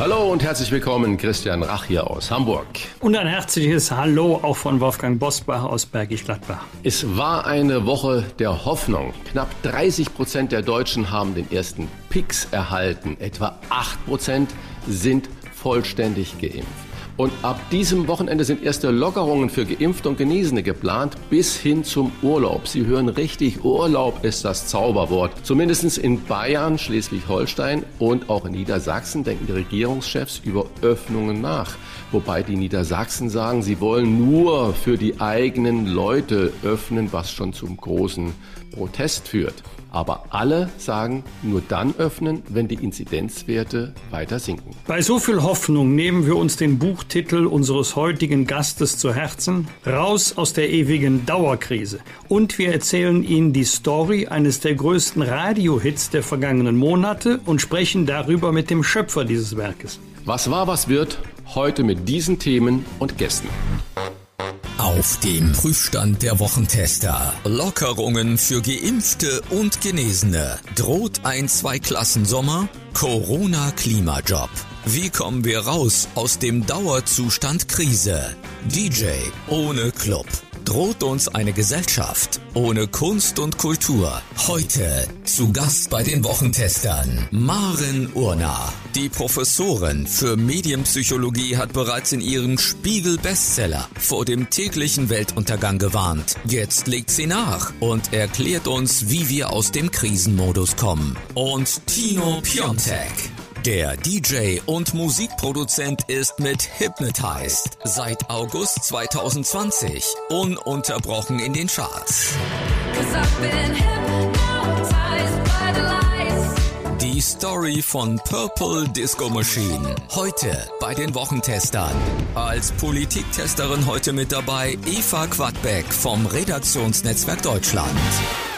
Hallo und herzlich willkommen, Christian Rach hier aus Hamburg. Und ein herzliches Hallo auch von Wolfgang Bosbach aus Bergisch Gladbach. Es war eine Woche der Hoffnung. Knapp 30 Prozent der Deutschen haben den ersten Pix erhalten. Etwa 8 Prozent sind vollständig geimpft. Und ab diesem Wochenende sind erste Lockerungen für Geimpfte und Genesene geplant, bis hin zum Urlaub. Sie hören richtig, Urlaub ist das Zauberwort. Zumindest in Bayern, Schleswig-Holstein und auch in Niedersachsen denken die Regierungschefs über Öffnungen nach. Wobei die Niedersachsen sagen, sie wollen nur für die eigenen Leute öffnen, was schon zum großen Protest führt. Aber alle sagen, nur dann öffnen, wenn die Inzidenzwerte weiter sinken. Bei so viel Hoffnung nehmen wir uns den Buchtitel unseres heutigen Gastes zu Herzen, Raus aus der ewigen Dauerkrise. Und wir erzählen Ihnen die Story eines der größten Radiohits der vergangenen Monate und sprechen darüber mit dem Schöpfer dieses Werkes. Was war, was wird, heute mit diesen Themen und Gästen. Auf dem Prüfstand der Wochentester. Lockerungen für Geimpfte und Genesene. Droht ein Zweiklassensommer? Corona-Klimajob. Wie kommen wir raus aus dem Dauerzustand Krise? DJ ohne Club. Droht uns eine Gesellschaft ohne Kunst und Kultur? Heute zu Gast bei den Wochentestern Maren Urner. Die Professorin für Medienpsychologie hat bereits in ihrem Spiegel-Bestseller vor dem täglichen Weltuntergang gewarnt. Jetzt legt sie nach und erklärt uns, wie wir aus dem Krisenmodus kommen. Und Tino Piontek. Der DJ und Musikproduzent ist mit Hypnotized seit August 2020 ununterbrochen in den Charts. Die Story von Purple Disco Machine. Heute bei den Wochentestern. Als Politiktesterin heute mit dabei Eva Quadbeck vom Redaktionsnetzwerk Deutschland.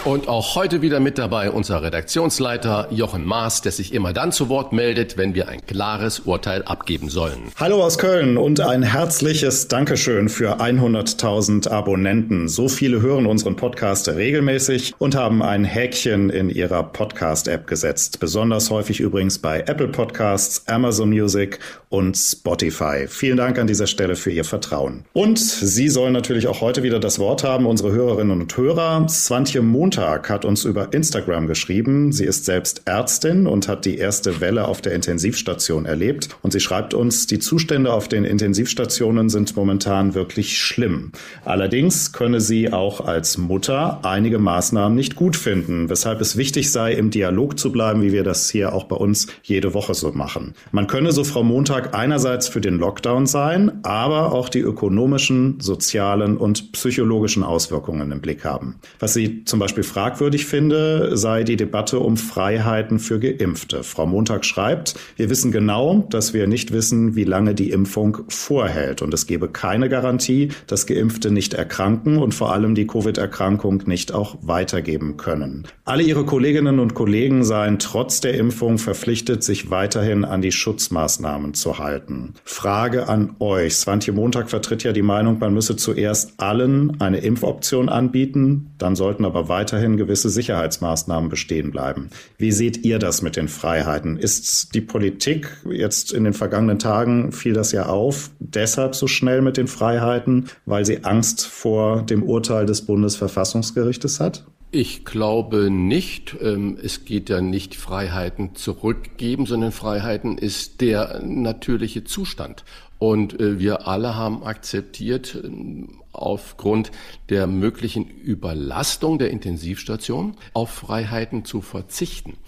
Und auch heute wieder mit dabei unser Redaktionsleiter Jochen Maas, der sich immer dann zu Wort meldet, wenn wir ein klares Urteil abgeben sollen. Hallo aus Köln und ein herzliches Dankeschön für 100.000 Abonnenten. So viele hören unseren Podcast regelmäßig und haben ein Häkchen in ihrer Podcast-App gesetzt. Besonders häufig übrigens bei Apple Podcasts, Amazon Music und Spotify. Vielen Dank an dieser Stelle für Ihr Vertrauen. Und Sie sollen natürlich auch heute wieder das Wort haben, unsere Hörerinnen und Hörer. Swantje Montag hat uns über Instagram geschrieben. Sie ist selbst Ärztin und hat die erste Welle auf der Intensivstation erlebt. Und sie schreibt uns, die Zustände auf den Intensivstationen sind momentan wirklich schlimm. Allerdings könne sie auch als Mutter einige Maßnahmen nicht gut finden, weshalb es wichtig sei, im Dialog zu bleiben, wie wir das hier auch bei uns jede Woche so machen. Man könne so Frau Montag einerseits für den Lockdown sein, aber auch die ökonomischen, sozialen und psychologischen Auswirkungen im Blick haben. Was sie zum Beispiel fragwürdig finde, sei die Debatte um Freiheiten für Geimpfte. Frau Montag schreibt, wir wissen genau, dass wir nicht wissen, wie lange die Impfung vorhält und es gebe keine Garantie, dass Geimpfte nicht erkranken und vor allem die Covid-Erkrankung nicht auch weitergeben können. Alle ihre Kolleginnen und Kollegen seien trotz der Impfung verpflichtet, sich weiterhin an die Schutzmaßnahmen zu halten. Frage an euch. Swantje Montag vertritt ja die Meinung, man müsse zuerst allen eine Impfoption anbieten, dann sollten aber weiterhin gewisse Sicherheitsmaßnahmen bestehen bleiben. Wie seht ihr das mit den Freiheiten? Ist die Politik jetzt in den vergangenen Tagen fiel das ja auf, deshalb so schnell mit den Freiheiten, weil sie Angst vor dem Urteil des Bundesverfassungsgerichtes hat? Ich glaube nicht. Ähm, es geht ja nicht Freiheiten zurückgeben, sondern Freiheiten ist der natürliche Zustand. Und äh, wir alle haben akzeptiert, ähm, aufgrund der möglichen Überlastung der Intensivstation auf Freiheiten zu verzichten.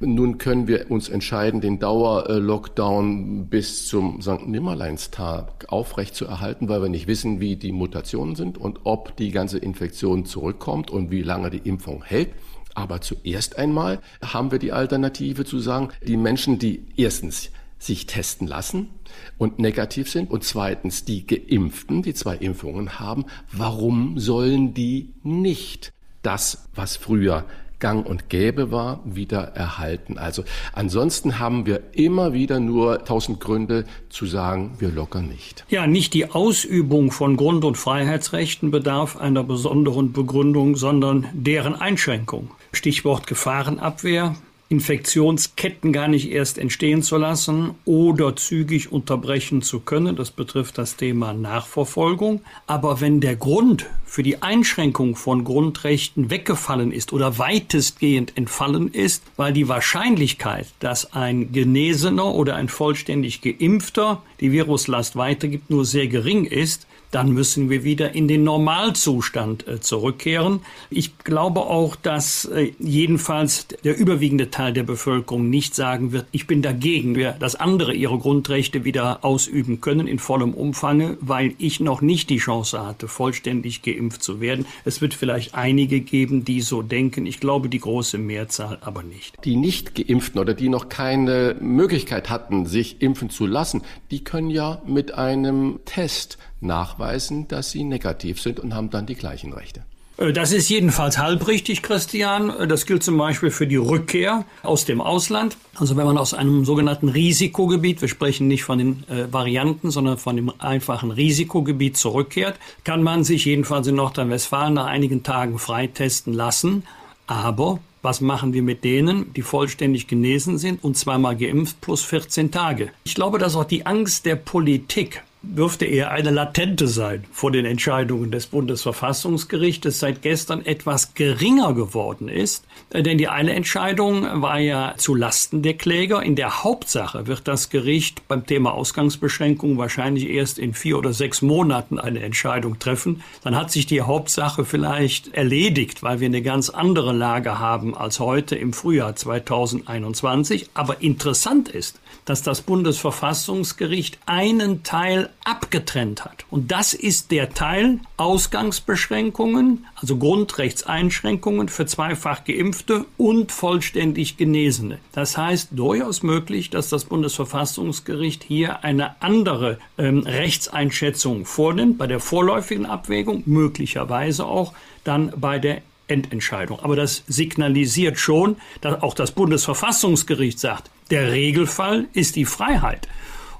Nun können wir uns entscheiden, den Dauerlockdown bis zum St. Nimmerleinstag aufrechtzuerhalten, weil wir nicht wissen, wie die Mutationen sind und ob die ganze Infektion zurückkommt und wie lange die Impfung hält. Aber zuerst einmal haben wir die Alternative zu sagen, die Menschen, die erstens sich testen lassen und negativ sind und zweitens die Geimpften, die zwei Impfungen haben, warum sollen die nicht das, was früher gang und gäbe war, wieder erhalten. Also ansonsten haben wir immer wieder nur tausend Gründe zu sagen, wir lockern nicht. Ja, nicht die Ausübung von Grund- und Freiheitsrechten bedarf einer besonderen Begründung, sondern deren Einschränkung. Stichwort Gefahrenabwehr, Infektionsketten gar nicht erst entstehen zu lassen oder zügig unterbrechen zu können. Das betrifft das Thema Nachverfolgung. Aber wenn der Grund für die Einschränkung von Grundrechten weggefallen ist oder weitestgehend entfallen ist, weil die Wahrscheinlichkeit, dass ein Genesener oder ein vollständig geimpfter die Viruslast weitergibt, nur sehr gering ist, dann müssen wir wieder in den Normalzustand äh, zurückkehren. Ich glaube auch, dass äh, jedenfalls der überwiegende Teil der Bevölkerung nicht sagen wird, ich bin dagegen, dass andere ihre Grundrechte wieder ausüben können in vollem Umfange, weil ich noch nicht die Chance hatte, vollständig geimpft zu werden. Es wird vielleicht einige geben, die so denken. Ich glaube, die große Mehrzahl aber nicht. Die nicht geimpften oder die noch keine Möglichkeit hatten, sich impfen zu lassen, die können ja mit einem Test nachweisen, dass sie negativ sind und haben dann die gleichen Rechte. Äh, das ist jedenfalls halbrichtig, Christian. Äh, das gilt zum Beispiel für die Rückkehr aus dem Ausland. Also wenn man aus einem sogenannten Risikogebiet, wir sprechen nicht von den äh, Varianten, sondern von dem einfachen Risikogebiet zurückkehrt, kann man sich jedenfalls in Nordrhein-Westfalen nach einigen Tagen freitesten lassen. Aber was machen wir mit denen, die vollständig genesen sind und zweimal geimpft plus 14 Tage? Ich glaube, dass auch die Angst der Politik dürfte eher eine latente sein vor den Entscheidungen des Bundesverfassungsgerichtes seit gestern etwas geringer geworden ist. Äh, denn die eine Entscheidung war ja zu Lasten der Kläger. In der Hauptsache wird das Gericht beim Thema Ausgangsbeschränkung wahrscheinlich erst in vier oder sechs Monaten eine Entscheidung treffen. Dann hat sich die Hauptsache vielleicht erledigt, weil wir eine ganz andere Lage haben als heute im Frühjahr 2021. Aber interessant ist, dass das Bundesverfassungsgericht einen Teil abgetrennt hat. Und das ist der Teil Ausgangsbeschränkungen, also Grundrechtseinschränkungen für zweifach Geimpfte und vollständig Genesene. Das heißt durchaus möglich, dass das Bundesverfassungsgericht hier eine andere ähm, Rechtseinschätzung vornimmt, bei der vorläufigen Abwägung, möglicherweise auch dann bei der Endentscheidung. Aber das signalisiert schon, dass auch das Bundesverfassungsgericht sagt, der Regelfall ist die Freiheit.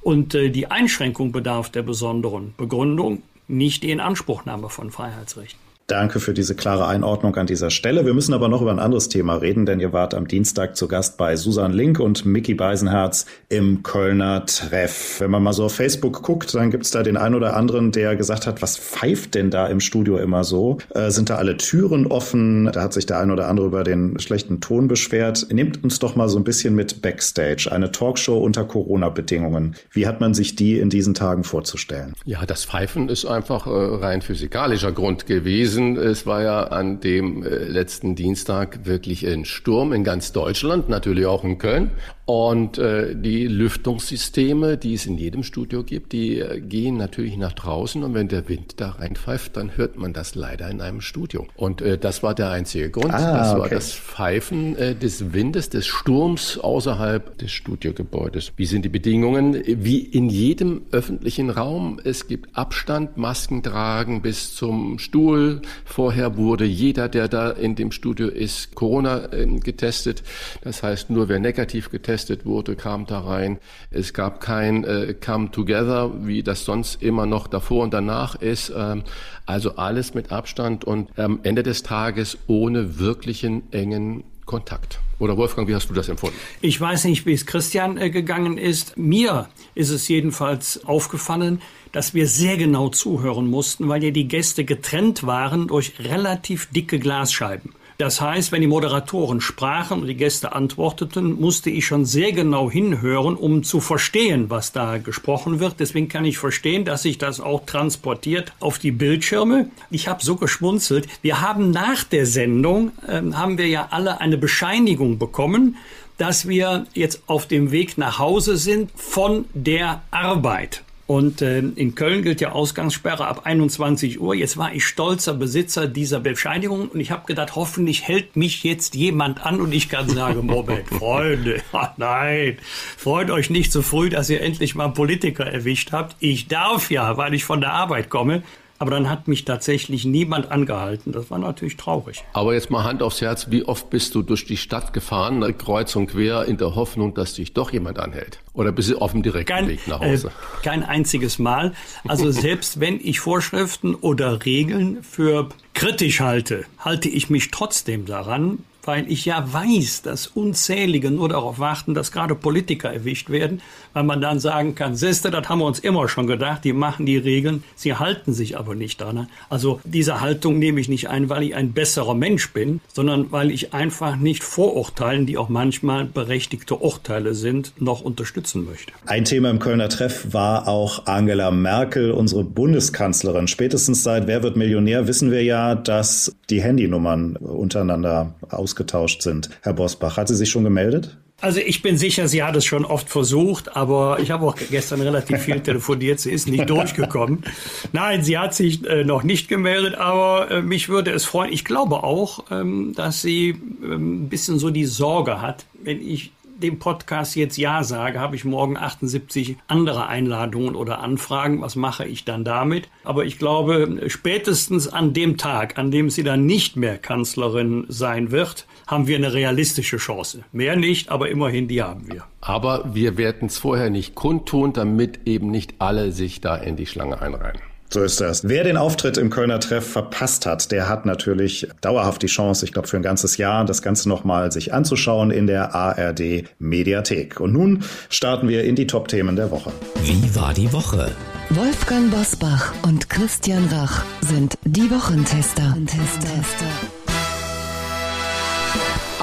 Und äh, die Einschränkung bedarf der besonderen Begründung, nicht die Inanspruchnahme von Freiheitsrechten. Danke für diese klare Einordnung an dieser Stelle. Wir müssen aber noch über ein anderes Thema reden, denn ihr wart am Dienstag zu Gast bei Susan Link und Mickey Beisenherz im Kölner Treff. Wenn man mal so auf Facebook guckt, dann gibt's da den einen oder anderen, der gesagt hat, was pfeift denn da im Studio immer so? Äh, sind da alle Türen offen? Da hat sich der ein oder andere über den schlechten Ton beschwert. Nehmt uns doch mal so ein bisschen mit Backstage, eine Talkshow unter Corona-Bedingungen. Wie hat man sich die in diesen Tagen vorzustellen? Ja, das Pfeifen ist einfach äh, rein physikalischer Grund gewesen gewesen. Es war ja an dem äh, letzten Dienstag wirklich ein Sturm in ganz Deutschland, natürlich auch in Köln. Und äh, die Lüftungssysteme, die es in jedem Studio gibt, die äh, gehen natürlich nach draußen und wenn der Wind da reinpfeift, dann hört man das leider in einem Studio. Und äh, das war der einzige Grund. Ah, das okay. war das Pfeifen äh, des Windes, des Sturms außerhalb des Studiogebäudes. Wie sind die Bedingungen? Wie in jedem öffentlichen Raum. Es gibt Abstand, Masken tragen bis zum Stuhl. Vorher wurde jeder, der da in dem Studio ist, Corona äh, getestet. Das heißt, nur wer negativ getestet getestet wurde, kam da rein. Es gab kein äh, Come Together, wie das sonst immer noch davor und danach ist. Ähm, also alles mit Abstand und am Ende des Tages ohne wirklichen engen Kontakt. Oder Wolfgang, wie hast du das empfunden? Ich weiß nicht, wie es Christian äh, gegangen ist. Mir ist es jedenfalls aufgefallen, dass wir sehr genau zuhören mussten, weil ja die Gäste getrennt waren durch relativ dicke Glasscheiben. Das heißt, wenn die Moderatoren sprachen und die Gäste antworteten, musste ich schon sehr genau hinhören, um zu verstehen, was da gesprochen wird. Deswegen kann ich verstehen, dass sich das auch transportiert auf die Bildschirme. Ich habe so geschmunzelt. Wir haben nach der Sendung, äh, haben wir ja alle eine Bescheinigung bekommen, dass wir jetzt auf dem Weg nach Hause sind von der Arbeit. Und äh, in Köln gilt ja Ausgangssperre ab 21 Uhr. Jetzt war ich stolzer Besitzer dieser Bescheinigung und ich habe gedacht, hoffentlich hält mich jetzt jemand an und ich kann sagen, Moment, Freunde, nein, freut euch nicht so früh, dass ihr endlich mal einen Politiker erwischt habt. Ich darf ja, weil ich von der Arbeit komme. Aber dann hat mich tatsächlich niemand angehalten. Das war natürlich traurig. Aber jetzt mal Hand aufs Herz, wie oft bist du durch die Stadt gefahren, ne, kreuz und quer, in der Hoffnung, dass dich doch jemand anhält? Oder bist du auf dem direkten kein, Weg nach Hause? Äh, kein einziges Mal. Also selbst wenn ich Vorschriften oder Regeln für kritisch halte, halte ich mich trotzdem daran, weil ich ja weiß, dass unzählige nur darauf warten, dass gerade Politiker erwischt werden, weil man dann sagen kann, siehste, das haben wir uns immer schon gedacht, die machen die Regeln, sie halten sich aber nicht daran. Also diese Haltung nehme ich nicht ein, weil ich ein besserer Mensch bin, sondern weil ich einfach nicht Vorurteilen, die auch manchmal berechtigte Urteile sind, noch unterstützen möchte. Ein Thema im Kölner Treff war auch Angela Merkel, unsere Bundeskanzlerin. Spätestens seit Wer wird Millionär wissen wir ja, dass die Handynummern untereinander aus ausgetauscht sind. Herr Bosbach, hat sie sich schon gemeldet? Also ich bin sicher, sie hat es schon oft versucht, aber ich habe auch gestern relativ viel telefoniert. Sie ist nicht durchgekommen. Nein, sie hat sich äh, noch nicht gemeldet, aber äh, mich würde es freuen. Ich glaube auch, ähm, dass sie ähm, ein bisschen so die Sorge hat, wenn ich dem Podcast jetzt Ja sage, habe ich morgen 78 andere Einladungen oder Anfragen. Was mache ich dann damit? Aber ich glaube, spätestens an dem Tag, an dem sie dann nicht mehr Kanzlerin sein wird, haben wir eine realistische Chance. Mehr nicht, aber immerhin die haben wir. Aber wir werden es vorher nicht kundtun, damit eben nicht alle sich da in die Schlange einreihen. So ist das. Wer den Auftritt im Kölner Treff verpasst hat, der hat natürlich dauerhaft die Chance, ich glaube für ein ganzes Jahr, das Ganze nochmal sich anzuschauen in der ARD Mediathek. Und nun starten wir in die Top-Themen der Woche. Wie war die Woche? Wolfgang Bosbach und Christian Rach sind die Wochentester. Wochentester.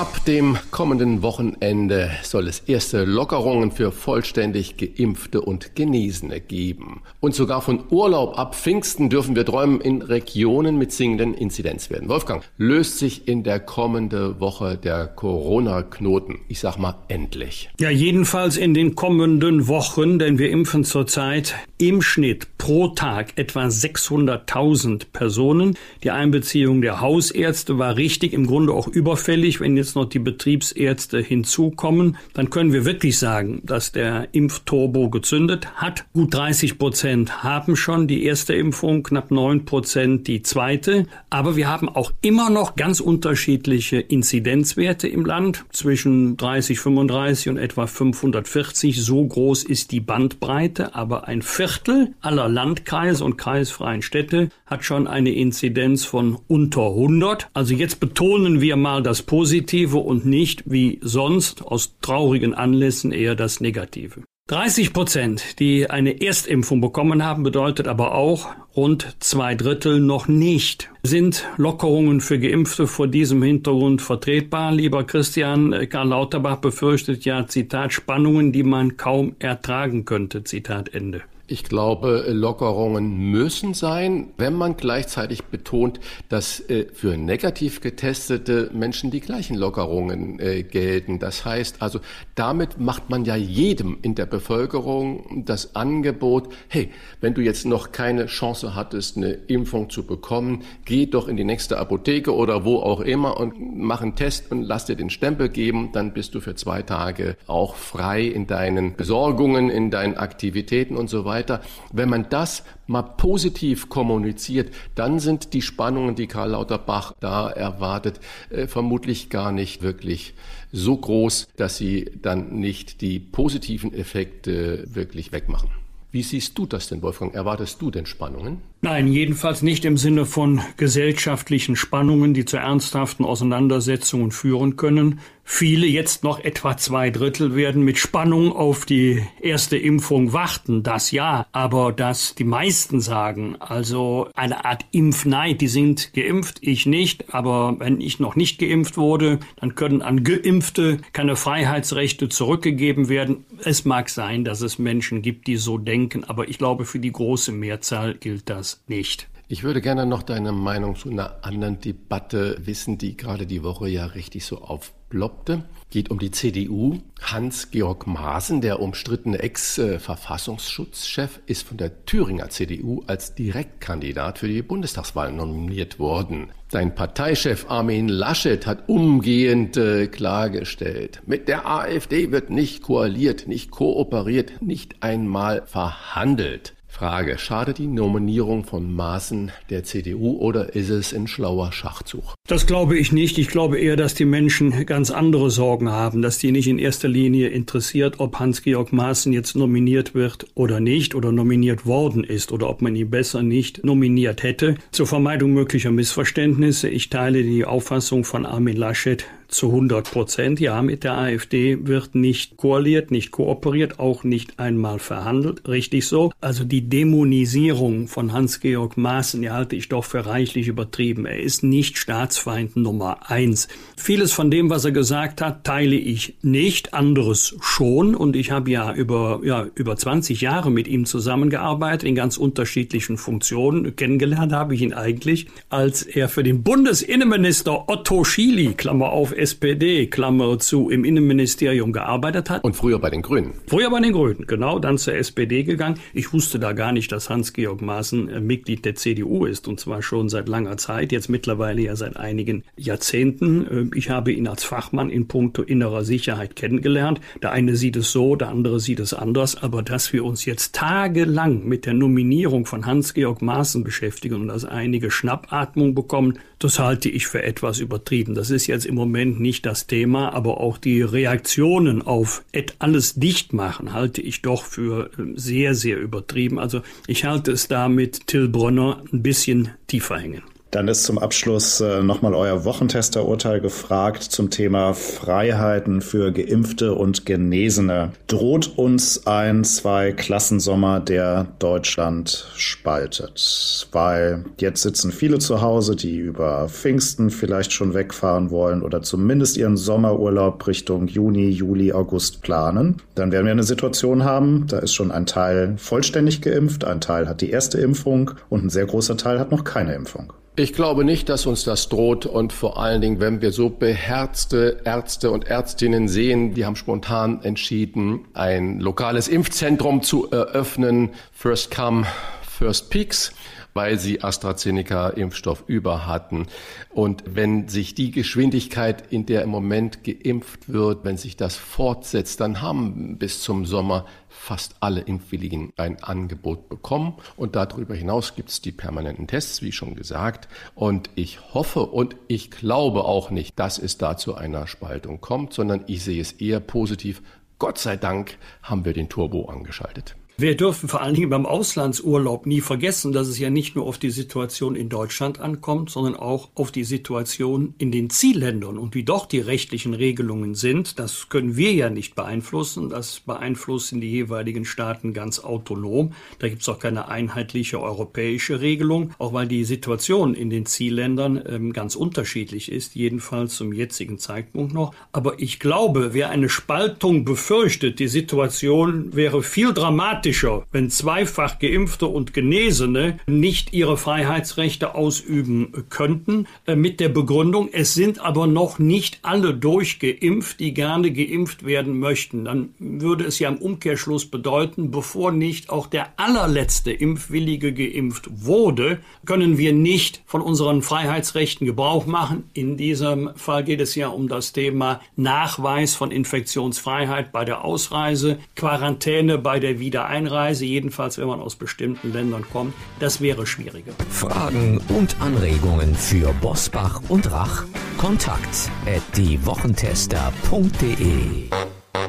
Ab dem kommenden Wochenende soll es erste Lockerungen für vollständig geimpfte und Genesene geben. Und sogar von Urlaub ab Pfingsten dürfen wir träumen in Regionen mit sinkenden Inzidenzwerten. Wolfgang, löst sich in der kommenden Woche der Corona-Knoten? Ich sag mal endlich. Ja, jedenfalls in den kommenden Wochen, denn wir impfen zurzeit im Schnitt pro Tag etwa 600.000 Personen. Die Einbeziehung der Hausärzte war richtig, im Grunde auch überfällig, wenn jetzt noch die Betriebsärzte hinzukommen, dann können wir wirklich sagen, dass der Impfturbo gezündet hat. Gut 30 Prozent haben schon die erste Impfung, knapp 9 Prozent die zweite. Aber wir haben auch immer noch ganz unterschiedliche Inzidenzwerte im Land zwischen 30, 35 und etwa 540. So groß ist die Bandbreite, aber ein Viertel aller Landkreise und kreisfreien Städte hat schon eine Inzidenz von unter 100. Also jetzt betonen wir mal das Positive Positive und nicht wie sonst aus traurigen Anlässen eher das Negative. 30 Prozent, die eine Erstimpfung bekommen haben, bedeutet aber auch rund zwei Drittel noch nicht. Sind Lockerungen für Geimpfte vor diesem Hintergrund vertretbar? Lieber Christian, Karl Lauterbach befürchtet ja, Zitat, Spannungen, die man kaum ertragen könnte, Zitat Ende. Ich glaube, Lockerungen müssen sein, wenn man gleichzeitig betont, dass äh, für negativ getestete Menschen die gleichen Lockerungen äh, gelten. Das heißt also, damit macht man ja jedem in der Bevölkerung das Angebot, hey, wenn du jetzt noch keine Chance hattest, eine Impfung zu bekommen, geh doch in die nächste Apotheke oder wo auch immer und mach einen Test und lass dir den Stempel geben, dann bist du für zwei Tage auch frei in deinen Besorgungen, in deinen Aktivitäten und so weiter weiter. Wenn man das mal positiv kommuniziert, dann sind die Spannungen, die Karl Lauterbach da erwartet, äh, vermutlich gar nicht wirklich so groß, dass sie dann nicht die positiven Effekte wirklich wegmachen. Wie siehst du das denn, Wolfgang? Erwartest du denn Spannungen? Nein, jedenfalls nicht im Sinne von gesellschaftlichen Spannungen, die zu ernsthaften Auseinandersetzungen führen können. Viele, jetzt noch etwa zwei Drittel, werden mit Spannung auf die erste Impfung warten. Das ja, aber dass die meisten sagen, also eine Art Impfneid, die sind geimpft, ich nicht, aber wenn ich noch nicht geimpft wurde, dann können an Geimpfte keine Freiheitsrechte zurückgegeben werden. Es mag sein, dass es Menschen gibt, die so denken, aber ich glaube, für die große Mehrzahl gilt das nicht. Ich würde gerne noch deine Meinung zu einer anderen Debatte wissen, die gerade die Woche ja richtig so auf aufploppte geht um die CDU. Hans-Georg Maaßen, der umstrittene Ex-Verfassungsschutzchef, ist von der Thüringer CDU als Direktkandidat für die Bundestagswahl nominiert worden. Sein Parteichef Armin Laschet hat umgehend äh, klargestellt, mit der AfD wird nicht koaliert, nicht kooperiert, nicht einmal verhandelt. Frage, schadet die Nominierung von Maaßen der CDU oder ist es ein schlauer Schachzug? Das glaube ich nicht. Ich glaube eher, dass die Menschen ganz andere Sorgen haben, dass die nicht in erster Linie interessiert, ob Hans-Georg Maaßen jetzt nominiert wird oder nicht oder nominiert worden ist oder ob man ihn besser nicht nominiert hätte. Zur Vermeidung möglicher Missverständnisse. Ich teile die Auffassung von Armin Laschet, zu 100 Prozent. Ja, mit der AfD wird nicht koaliert, nicht kooperiert, auch nicht einmal verhandelt. Richtig so. Also die Dämonisierung von Hans-Georg Maaßen, die halte ich doch für reichlich übertrieben. Er ist nicht Staatsfeind Nummer eins. Vieles von dem, was er gesagt hat, teile ich nicht, anderes schon. Und ich habe ja über, ja, über 20 Jahre mit ihm zusammengearbeitet in ganz unterschiedlichen Funktionen. Kennengelernt habe ich ihn eigentlich, als er für den Bundesinnenminister Otto Schily, Klammer auf, SPD, Klammer zu, im Innenministerium gearbeitet hat. Und früher bei den Grünen. Früher bei den Grünen, genau, dann zur SPD gegangen. Ich wusste da gar nicht, dass Hans-Georg Maaßen äh, Mitglied der CDU ist, und zwar schon seit langer Zeit, jetzt mittlerweile ja seit einigen Jahrzehnten. Äh, ich habe ihn als Fachmann in puncto innerer Sicherheit kennengelernt. Der eine sieht es so, der andere sieht es anders, aber dass wir uns jetzt tagelang mit der Nominierung von Hans-Georg Maaßen beschäftigen und dass einige Schnappatmung bekommen, das halte ich für etwas übertrieben. Das ist jetzt im Moment Moment nicht das Thema, aber auch die Reaktionen auf alles dicht machen halte ich doch für äh, sehr, sehr übertrieben. Also ich halte es da mit Till Brönner ein bisschen tiefer hängen. Dann ist zum Abschluss äh, nochmal euer Wochentesterurteil gefragt zum Thema Freiheiten für Geimpfte und Genesene. Droht uns ein Zwei-Klassensommer, der Deutschland spaltet? Weil jetzt sitzen viele zu Hause, die über Pfingsten vielleicht schon wegfahren wollen oder zumindest ihren Sommerurlaub Richtung Juni, Juli, August planen. Dann werden wir eine Situation haben, da ist schon ein Teil vollständig geimpft, ein Teil hat die erste Impfung und ein sehr großer Teil hat noch keine Impfung. Ich glaube nicht, dass uns das droht und vor allen Dingen, wenn wir so beherzte Ärzte und Ärztinnen sehen, die haben spontan entschieden, ein lokales Impfzentrum zu eröffnen. First come, first peaks weil sie AstraZeneca-Impfstoff über hatten. Und wenn sich die Geschwindigkeit, in der im Moment geimpft wird, wenn sich das fortsetzt, dann haben bis zum Sommer fast alle Impfwilligen ein Angebot bekommen. Und darüber hinaus gibt es die permanenten Tests, wie schon gesagt. Und ich hoffe und ich glaube auch nicht, dass es da zu einer Spaltung kommt, sondern ich sehe es eher positiv. Gott sei Dank haben wir den Turbo angeschaltet. Wir dürfen vor allen Dingen beim Auslandsurlaub nie vergessen, dass es ja nicht nur auf die Situation in Deutschland ankommt, sondern auch auf die Situation in den Zielländern und wie dort die rechtlichen Regelungen sind. Das können wir ja nicht beeinflussen. Das beeinflussen die jeweiligen Staaten ganz autonom. Da gibt es auch keine einheitliche europäische Regelung, auch weil die Situation in den Zielländern ähm, ganz unterschiedlich ist, jedenfalls zum jetzigen Zeitpunkt noch. Aber ich glaube, wer eine Spaltung befürchtet, die Situation wäre viel dramatischer dramatischer, wenn zweifach Geimpfte und Genesene nicht ihre Freiheitsrechte ausüben könnten, äh, mit der Begründung, es sind aber noch nicht alle durchgeimpft, die gerne geimpft werden möchten. Dann würde es ja im Umkehrschluss bedeuten, bevor nicht auch der allerletzte Impfwillige geimpft wurde, können wir nicht von unseren Freiheitsrechten Gebrauch machen. In diesem Fall geht es ja um das Thema Nachweis von Infektionsfreiheit bei der Ausreise, Quarantäne bei der Wiedereinreise Einreise, jedenfalls wenn man aus bestimmten Ländern kommt, das wäre schwieriger. Fragen und Anregungen für Bosbach und Rach? Kontakt at diewochentester.de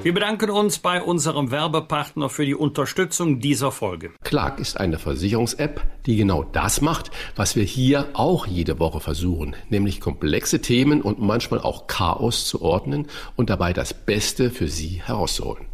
wir bedanken uns bei unserem Werbepartner für die Unterstützung dieser Folge. Clark ist eine Versicherungs-App, die genau das macht, was wir hier auch jede Woche versuchen, nämlich komplexe Themen und manchmal auch Chaos zu ordnen und dabei das Beste für Sie herauszuholen.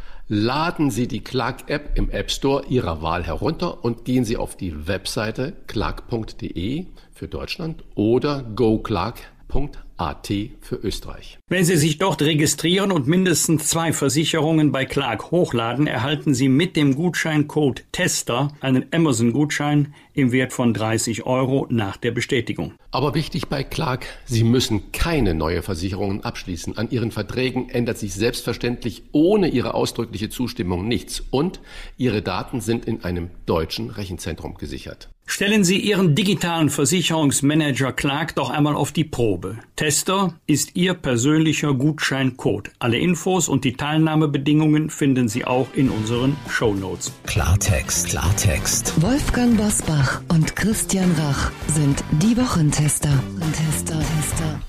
Laden Sie die Clark-App im App Store Ihrer Wahl herunter und gehen Sie auf die Webseite clark.de für Deutschland oder goclark.at für Österreich. Wenn Sie sich dort registrieren und mindestens zwei Versicherungen bei Clark hochladen, erhalten Sie mit dem Gutscheincode TESTER einen Amazon-Gutschein im Wert von 30 Euro nach der Bestätigung. Aber wichtig bei Clark, Sie müssen keine neue Versicherungen abschließen. An Ihren Verträgen ändert sich selbstverständlich ohne Ihre ausdrückliche Zustimmung nichts und Ihre Daten sind in einem deutschen Rechenzentrum gesichert. Stellen Sie Ihren digitalen Versicherungsmanager Clark doch einmal auf die Probe. Tester ist Ihr persönlicher Gutscheincode. Alle Infos und die Teilnahmebedingungen finden Sie auch in unseren Show Notes. Klartext, Klartext. Wolfgang Bosbach und Christian Rach sind die Wochentester. Tester, Tester.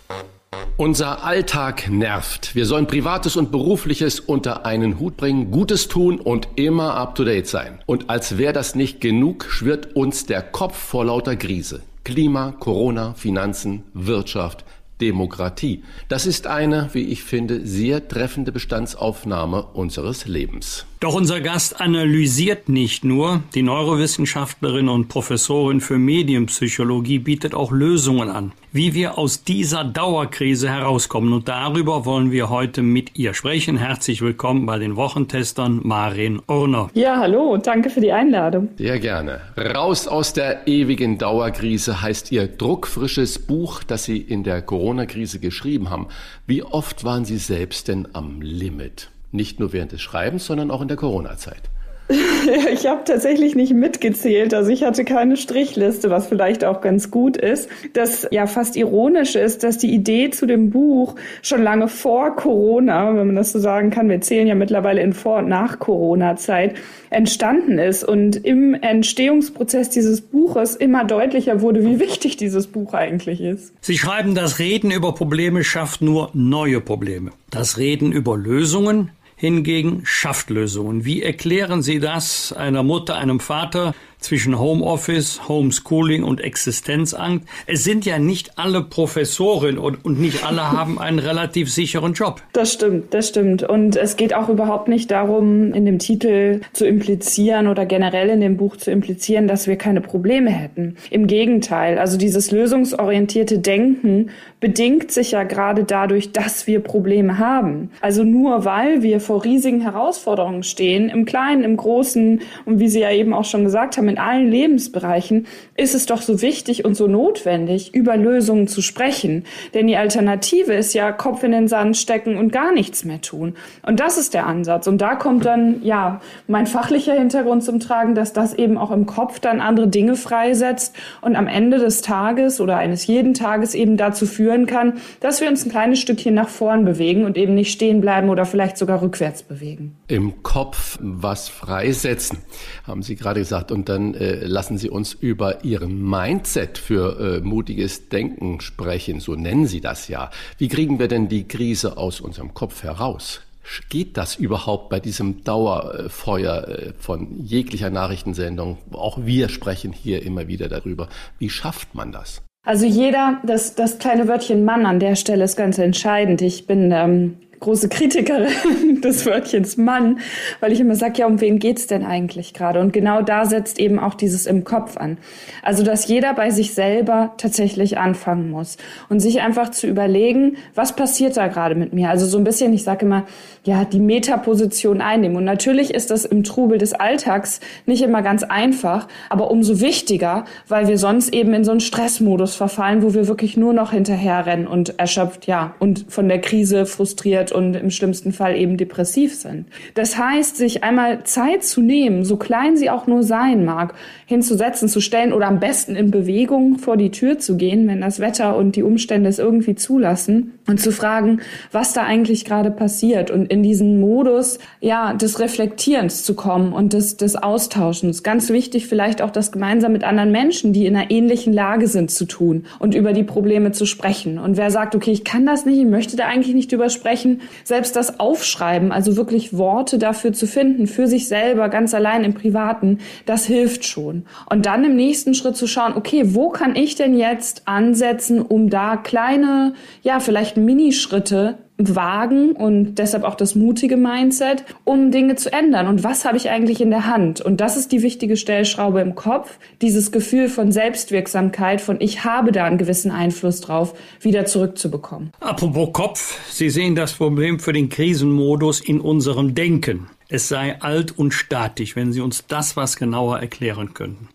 Unser Alltag nervt. Wir sollen Privates und Berufliches unter einen Hut bringen, Gutes tun und immer up-to-date sein. Und als wäre das nicht genug, schwirrt uns der Kopf vor lauter Krise. Klima, Corona, Finanzen, Wirtschaft, Demokratie. Das ist eine, wie ich finde, sehr treffende Bestandsaufnahme unseres Lebens. Doch unser Gast analysiert nicht nur. Die Neurowissenschaftlerin und Professorin für Medienpsychologie bietet auch Lösungen an, wie wir aus dieser Dauerkrise herauskommen. Und darüber wollen wir heute mit ihr sprechen. Herzlich willkommen bei den Wochentestern Marin Urner. Ja, hallo und danke für die Einladung. Sehr gerne. Raus aus der ewigen Dauerkrise heißt ihr druckfrisches Buch, das Sie in der Corona-Krise geschrieben haben. Wie oft waren Sie selbst denn am Limit? Nicht nur während des Schreibens, sondern auch in der Corona-Zeit. Ich habe tatsächlich nicht mitgezählt, also ich hatte keine Strichliste, was vielleicht auch ganz gut ist. Das ja fast ironisch ist, dass die Idee zu dem Buch schon lange vor Corona, wenn man das so sagen kann, wir zählen ja mittlerweile in Vor- und nach Corona-Zeit, entstanden ist und im Entstehungsprozess dieses Buches immer deutlicher wurde, wie wichtig dieses Buch eigentlich ist. Sie schreiben, das Reden über Probleme schafft nur neue Probleme. Das Reden über Lösungen hingegen schafft Lösungen. Wie erklären Sie das einer Mutter, einem Vater, zwischen Homeoffice, Homeschooling und Existenzangst. Es sind ja nicht alle Professoren und, und nicht alle haben einen relativ sicheren Job. Das stimmt, das stimmt. Und es geht auch überhaupt nicht darum, in dem Titel zu implizieren oder generell in dem Buch zu implizieren, dass wir keine Probleme hätten. Im Gegenteil, also dieses lösungsorientierte Denken bedingt sich ja gerade dadurch, dass wir Probleme haben. Also nur weil wir vor riesigen Herausforderungen stehen, im Kleinen, im Großen und wie Sie ja eben auch schon gesagt haben, in allen Lebensbereichen ist es doch so wichtig und so notwendig, über Lösungen zu sprechen. Denn die Alternative ist ja Kopf in den Sand stecken und gar nichts mehr tun. Und das ist der Ansatz. Und da kommt dann, ja, mein fachlicher Hintergrund zum Tragen, dass das eben auch im Kopf dann andere Dinge freisetzt und am Ende des Tages oder eines jeden Tages eben dazu führen kann, dass wir uns ein kleines Stückchen nach vorn bewegen und eben nicht stehen bleiben oder vielleicht sogar rückwärts bewegen. Im Kopf was freisetzen, haben Sie gerade gesagt. Und dann äh, lassen Sie uns über Ihren Mindset für äh, mutiges Denken sprechen, so nennen Sie das ja. Wie kriegen wir denn die Krise aus unserem Kopf heraus? Geht das überhaupt bei diesem Dauerfeuer äh, von jeglicher Nachrichtensendung? Auch wir sprechen hier immer wieder darüber. Wie schafft man das? Also jeder, das, das kleine Wörtchen Mann an der Stelle ist ganz entscheidend. Ich bin ähm, große Kritikerin des Wörtchens Mann, weil ich immer sage, ja, um wen geht's denn eigentlich gerade? Und genau da setzt eben auch dieses im Kopf an. Also, dass jeder bei sich selber tatsächlich anfangen muss und sich einfach zu überlegen, was passiert da gerade mit mir? Also so ein bisschen, ich sage immer, ja, die Metaposition einnehmen. Und natürlich ist das im Trubel des Alltags nicht immer ganz einfach, aber umso wichtiger, weil wir sonst eben in so einen Stressmodus verfallen, wo wir wirklich nur noch hinterherrennen und erschöpft, ja, und von der Krise frustriert und im schlimmsten Fall eben depressiv sind. Das heißt, sich einmal Zeit zu nehmen, so klein sie auch nur sein mag, hinzusetzen, zu stellen oder am besten in Bewegung vor die Tür zu gehen, wenn das Wetter und die Umstände es irgendwie zulassen und zu fragen, was da eigentlich gerade passiert und in diesen Modus, ja, des Reflektierens zu kommen und des, des Austauschens. Ganz wichtig vielleicht auch das gemeinsam mit anderen Menschen, die in einer ähnlichen Lage sind, zu tun und über die Probleme zu sprechen. Und wer sagt, okay, ich kann das nicht, ich möchte da eigentlich nicht drüber sprechen, selbst das Aufschreiben, also wirklich Worte dafür zu finden, für sich selber, ganz allein im Privaten, das hilft schon. Und dann im nächsten Schritt zu schauen, okay, wo kann ich denn jetzt ansetzen, um da kleine, ja, vielleicht Minischritte wagen und deshalb auch das mutige Mindset, um Dinge zu ändern. Und was habe ich eigentlich in der Hand? Und das ist die wichtige Stellschraube im Kopf, dieses Gefühl von Selbstwirksamkeit, von ich habe da einen gewissen Einfluss drauf, wieder zurückzubekommen. Apropos Kopf, Sie sehen das Problem für den Krisenmodus in unserem Denken. Es sei alt und statisch, wenn Sie uns das was genauer erklären könnten.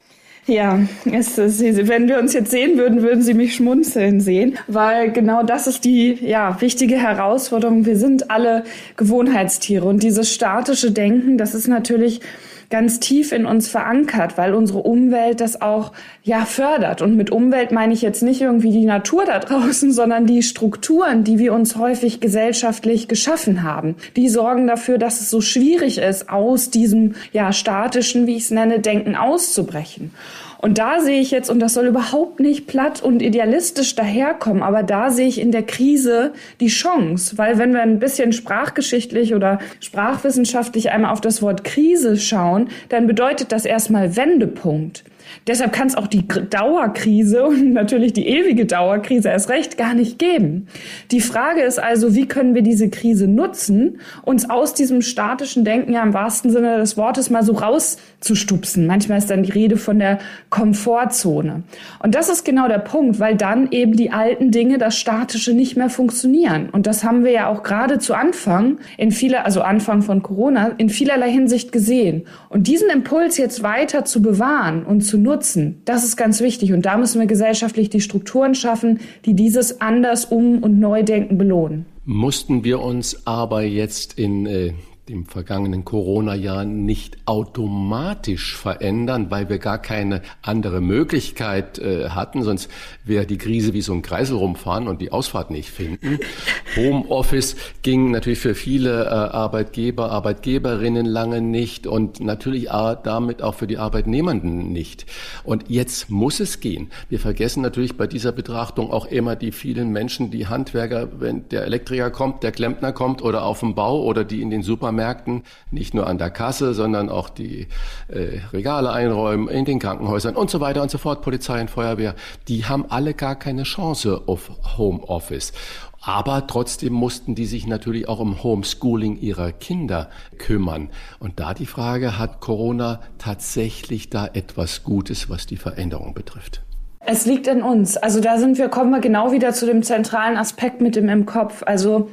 Ja, es, es, wenn wir uns jetzt sehen würden, würden Sie mich schmunzeln sehen, weil genau das ist die ja, wichtige Herausforderung. Wir sind alle Gewohnheitstiere und dieses statische Denken, das ist natürlich ganz tief in uns verankert, weil unsere Umwelt das auch ja fördert. Und mit Umwelt meine ich jetzt nicht irgendwie die Natur da draußen, sondern die Strukturen, die wir uns häufig gesellschaftlich geschaffen haben. Die sorgen dafür, dass es so schwierig ist, aus diesem ja statischen, wie ich es nenne, Denken auszubrechen. Und da sehe ich jetzt, und das soll überhaupt nicht platt und idealistisch daherkommen, aber da sehe ich in der Krise die Chance, weil wenn wir ein bisschen sprachgeschichtlich oder sprachwissenschaftlich einmal auf das Wort Krise schauen, dann bedeutet das erstmal Wendepunkt. Deshalb kann es auch die Dauerkrise und natürlich die ewige Dauerkrise erst recht gar nicht geben. Die Frage ist also, wie können wir diese Krise nutzen, uns aus diesem statischen Denken ja im wahrsten Sinne des Wortes mal so rauszustupsen. Manchmal ist dann die Rede von der Komfortzone. Und das ist genau der Punkt, weil dann eben die alten Dinge, das Statische nicht mehr funktionieren. Und das haben wir ja auch gerade zu Anfang, in vieler, also Anfang von Corona, in vielerlei Hinsicht gesehen. Und diesen Impuls jetzt weiter zu bewahren und zu nutzen, das ist ganz wichtig. Und da müssen wir gesellschaftlich die Strukturen schaffen, die dieses anders um- und Neudenken belohnen. Mussten wir uns aber jetzt in äh, dem vergangenen Corona-Jahr nicht automatisch verändern, weil wir gar keine andere Möglichkeit äh, hatten, sonst wäre die Krise wie so ein Kreisel rumfahren und die Ausfahrt nicht finden. Homeoffice ging natürlich für viele äh, Arbeitgeber, Arbeitgeberinnen lange nicht und natürlich damit auch für die Arbeitnehmenden nicht. Und jetzt muss es gehen. Wir vergessen natürlich bei dieser Betrachtung auch immer die vielen Menschen, die Handwerker, wenn der Elektriker kommt, der Klempner kommt oder auf dem Bau oder die in den Supermärkten Supermärkten, nicht nur an der Kasse, sondern auch die äh, Regale einräumen, in den Krankenhäusern und so weiter und so fort, Polizei und Feuerwehr, die haben alle gar keine Chance auf Homeoffice. Aber trotzdem mussten die sich natürlich auch um Homeschooling ihrer Kinder kümmern. Und da die Frage, hat Corona tatsächlich da etwas Gutes, was die Veränderung betrifft? Es liegt in uns. Also da sind wir, kommen wir genau wieder zu dem zentralen Aspekt mit dem im Kopf. Also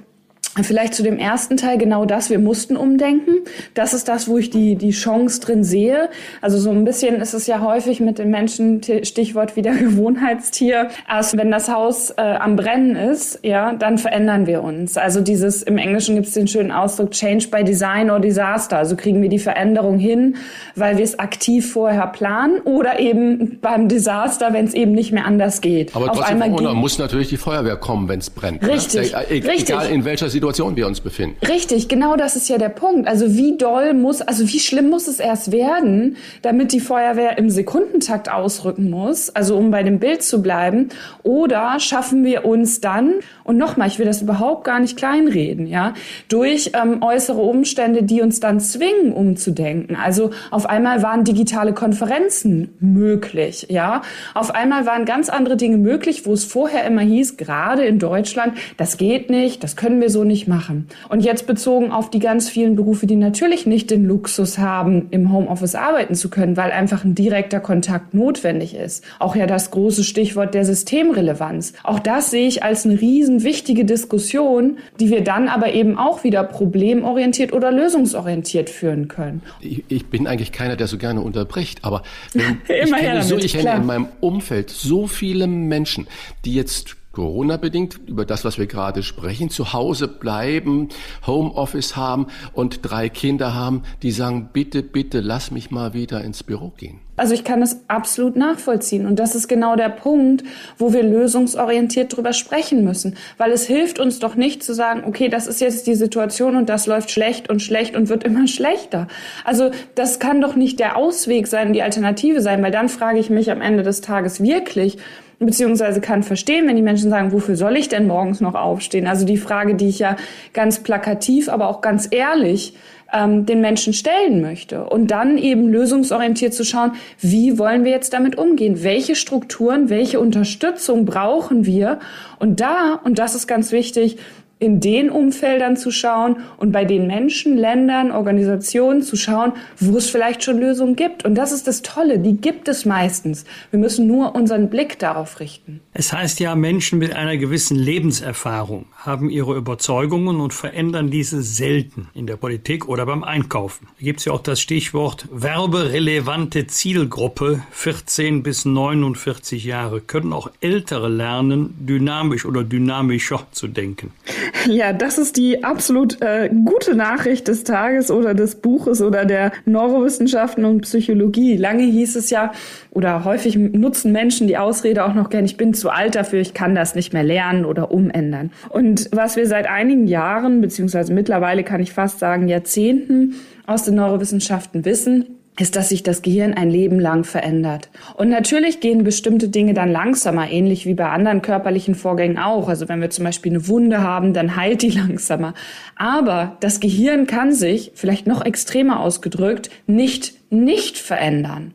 Vielleicht zu dem ersten Teil genau das, wir mussten umdenken. Das ist das, wo ich die, die Chance drin sehe. Also so ein bisschen ist es ja häufig mit den Menschen, Stichwort wieder Gewohnheitstier. Erst wenn das Haus äh, am Brennen ist, ja, dann verändern wir uns. Also dieses, im Englischen gibt es den schönen Ausdruck Change by Design or Disaster. Also kriegen wir die Veränderung hin, weil wir es aktiv vorher planen oder eben beim Desaster, wenn es eben nicht mehr anders geht. Aber Auf trotzdem, einmal muss natürlich die Feuerwehr kommen, wenn es brennt. Ne? Richtig, ne? richtig. Egal in welcher Situation Situation wir uns befinden. Richtig, genau das ist ja der Punkt. Also wie doll muss, also wie schlimm muss es erst werden, damit die Feuerwehr im Sekundentakt ausrücken muss, also um bei dem Bild zu bleiben, oder schaffen wir uns dann, und nochmal, ich will das überhaupt gar nicht kleinreden, ja, durch ähm, äußere Umstände, die uns dann zwingen, umzudenken. Also auf einmal waren digitale Konferenzen möglich, ja. Auf einmal waren ganz andere Dinge möglich, wo es vorher immer hieß, gerade in Deutschland, das geht nicht, das können wir so nicht machen. Und jetzt bezogen auf die ganz vielen Berufe, die natürlich nicht den Luxus haben, im Homeoffice arbeiten zu können, weil einfach ein direkter Kontakt notwendig ist. Auch ja das große Stichwort der Systemrelevanz. Auch das sehe ich als eine riesen wichtige Diskussion, die wir dann aber eben auch wieder problemorientiert oder lösungsorientiert führen können. Ich, ich bin eigentlich keiner, der so gerne unterbricht, aber wenn, ich kenne, so, ich kenne in meinem Umfeld so viele Menschen, die jetzt Corona-bedingt, über das, was wir gerade sprechen, zu Hause bleiben, Homeoffice haben und drei Kinder haben, die sagen, bitte, bitte, lass mich mal wieder ins Büro gehen. Also ich kann das absolut nachvollziehen. Und das ist genau der Punkt, wo wir lösungsorientiert drüber sprechen müssen. Weil es hilft uns doch nicht zu sagen, okay, das ist jetzt die Situation und das läuft schlecht und schlecht und wird immer schlechter. Also das kann doch nicht der Ausweg sein, die Alternative sein, weil dann frage ich mich am Ende des Tages wirklich, beziehungsweise kann verstehen, wenn die Menschen sagen, wofür soll ich denn morgens noch aufstehen? Also die Frage, die ich ja ganz plakativ, aber auch ganz ehrlich ähm, den Menschen stellen möchte. Und dann eben lösungsorientiert zu schauen, wie wollen wir jetzt damit umgehen? Welche Strukturen, welche Unterstützung brauchen wir? Und da, und das ist ganz wichtig, in den Umfeldern zu schauen und bei den Menschen, Ländern, Organisationen zu schauen, wo es vielleicht schon Lösungen gibt. Und das ist das Tolle, die gibt es meistens. Wir müssen nur unseren Blick darauf richten. Es heißt ja, Menschen mit einer gewissen Lebenserfahrung haben ihre Überzeugungen und verändern diese selten in der Politik oder beim Einkaufen. Da gibt es ja auch das Stichwort werberelevante Zielgruppe 14 bis 49 Jahre. Können auch Ältere lernen, dynamisch oder dynamischer zu denken? Ja, das ist die absolut äh, gute Nachricht des Tages oder des Buches oder der Neurowissenschaften und Psychologie. Lange hieß es ja, oder häufig nutzen Menschen die Ausrede auch noch gern, ich bin zu alt dafür, ich kann das nicht mehr lernen oder umändern. Und was wir seit einigen Jahren, beziehungsweise mittlerweile kann ich fast sagen Jahrzehnten aus den Neurowissenschaften wissen, ist, dass sich das Gehirn ein Leben lang verändert. Und natürlich gehen bestimmte Dinge dann langsamer, ähnlich wie bei anderen körperlichen Vorgängen auch. Also wenn wir zum Beispiel eine Wunde haben, dann heilt die langsamer. Aber das Gehirn kann sich, vielleicht noch extremer ausgedrückt, nicht nicht verändern.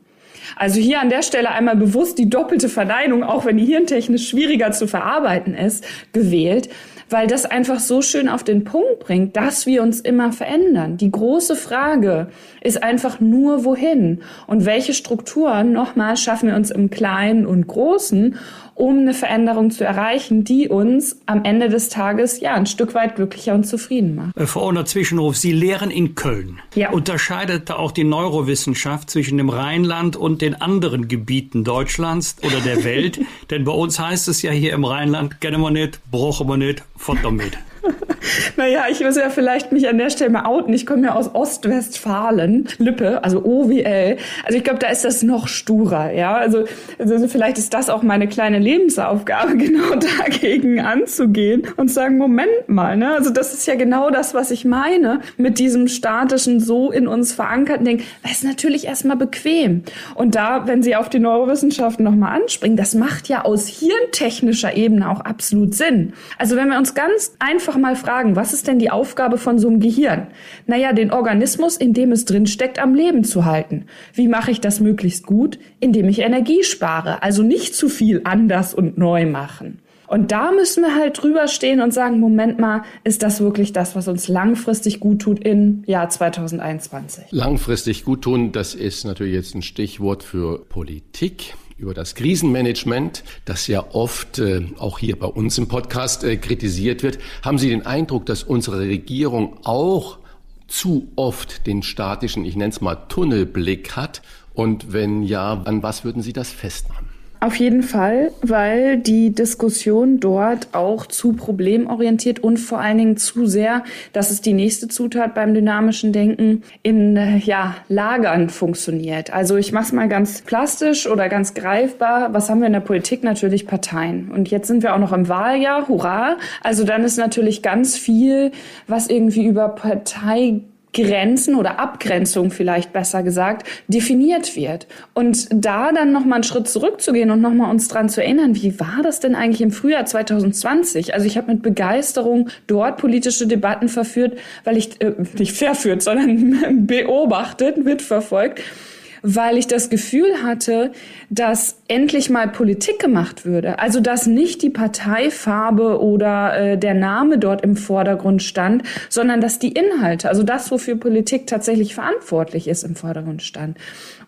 Also hier an der Stelle einmal bewusst die doppelte Verneinung, auch wenn die hirntechnisch schwieriger zu verarbeiten ist, gewählt weil das einfach so schön auf den Punkt bringt, dass wir uns immer verändern. Die große Frage ist einfach nur wohin? Und welche Strukturen? Nochmal schaffen wir uns im Kleinen und Großen um eine Veränderung zu erreichen, die uns am Ende des Tages ja ein Stück weit glücklicher und zufrieden macht. Äh, Frau Ohner Zwischenruf, Sie lehren in Köln. Ja. Unterscheidet da auch die Neurowissenschaft zwischen dem Rheinland und den anderen Gebieten Deutschlands oder der Welt? Denn bei uns heißt es ja hier im Rheinland, kennen wir nicht, brauchen wir nicht, futtern mit. naja, ich muss ja vielleicht mich an der Stelle mal outen. Ich komme ja aus Ostwestfalen, Lippe, also OWL. Also ich glaube, da ist das noch sturer, ja. Also, also vielleicht ist das auch meine kleine Lebensaufgabe, genau dagegen anzugehen und sagen, Moment mal, ne? Also das ist ja genau das, was ich meine mit diesem statischen, so in uns verankerten Ding. Das ist natürlich erstmal bequem. Und da, wenn Sie auf die Neurowissenschaften nochmal anspringen, das macht ja aus hirntechnischer Ebene auch absolut Sinn. Also wenn wir uns ganz einfach mal fragen, was ist denn die Aufgabe von so einem Gehirn? Naja, den Organismus, in dem es drin steckt, am Leben zu halten. Wie mache ich das möglichst gut? Indem ich Energie spare, also nicht zu viel anders und neu machen. Und da müssen wir halt drüber stehen und sagen, Moment mal, ist das wirklich das, was uns langfristig gut tut im Jahr 2021? Langfristig gut tun, das ist natürlich jetzt ein Stichwort für Politik über das Krisenmanagement, das ja oft äh, auch hier bei uns im Podcast äh, kritisiert wird. Haben Sie den Eindruck, dass unsere Regierung auch zu oft den statischen, ich nenne es mal Tunnelblick hat? Und wenn ja, an was würden Sie das festmachen? Auf jeden Fall, weil die Diskussion dort auch zu problemorientiert und vor allen Dingen zu sehr, das ist die nächste Zutat beim dynamischen Denken, in ja, Lagern funktioniert. Also ich mache es mal ganz plastisch oder ganz greifbar. Was haben wir in der Politik? Natürlich Parteien. Und jetzt sind wir auch noch im Wahljahr, hurra. Also dann ist natürlich ganz viel, was irgendwie über Partei Grenzen oder Abgrenzung vielleicht besser gesagt definiert wird und da dann noch mal einen Schritt zurückzugehen und noch mal uns dran zu erinnern, wie war das denn eigentlich im Frühjahr 2020? Also ich habe mit Begeisterung dort politische Debatten verführt, weil ich äh, nicht verführt, sondern beobachtet, mitverfolgt weil ich das Gefühl hatte, dass endlich mal Politik gemacht würde. Also dass nicht die Parteifarbe oder äh, der Name dort im Vordergrund stand, sondern dass die Inhalte, also das, wofür Politik tatsächlich verantwortlich ist, im Vordergrund stand.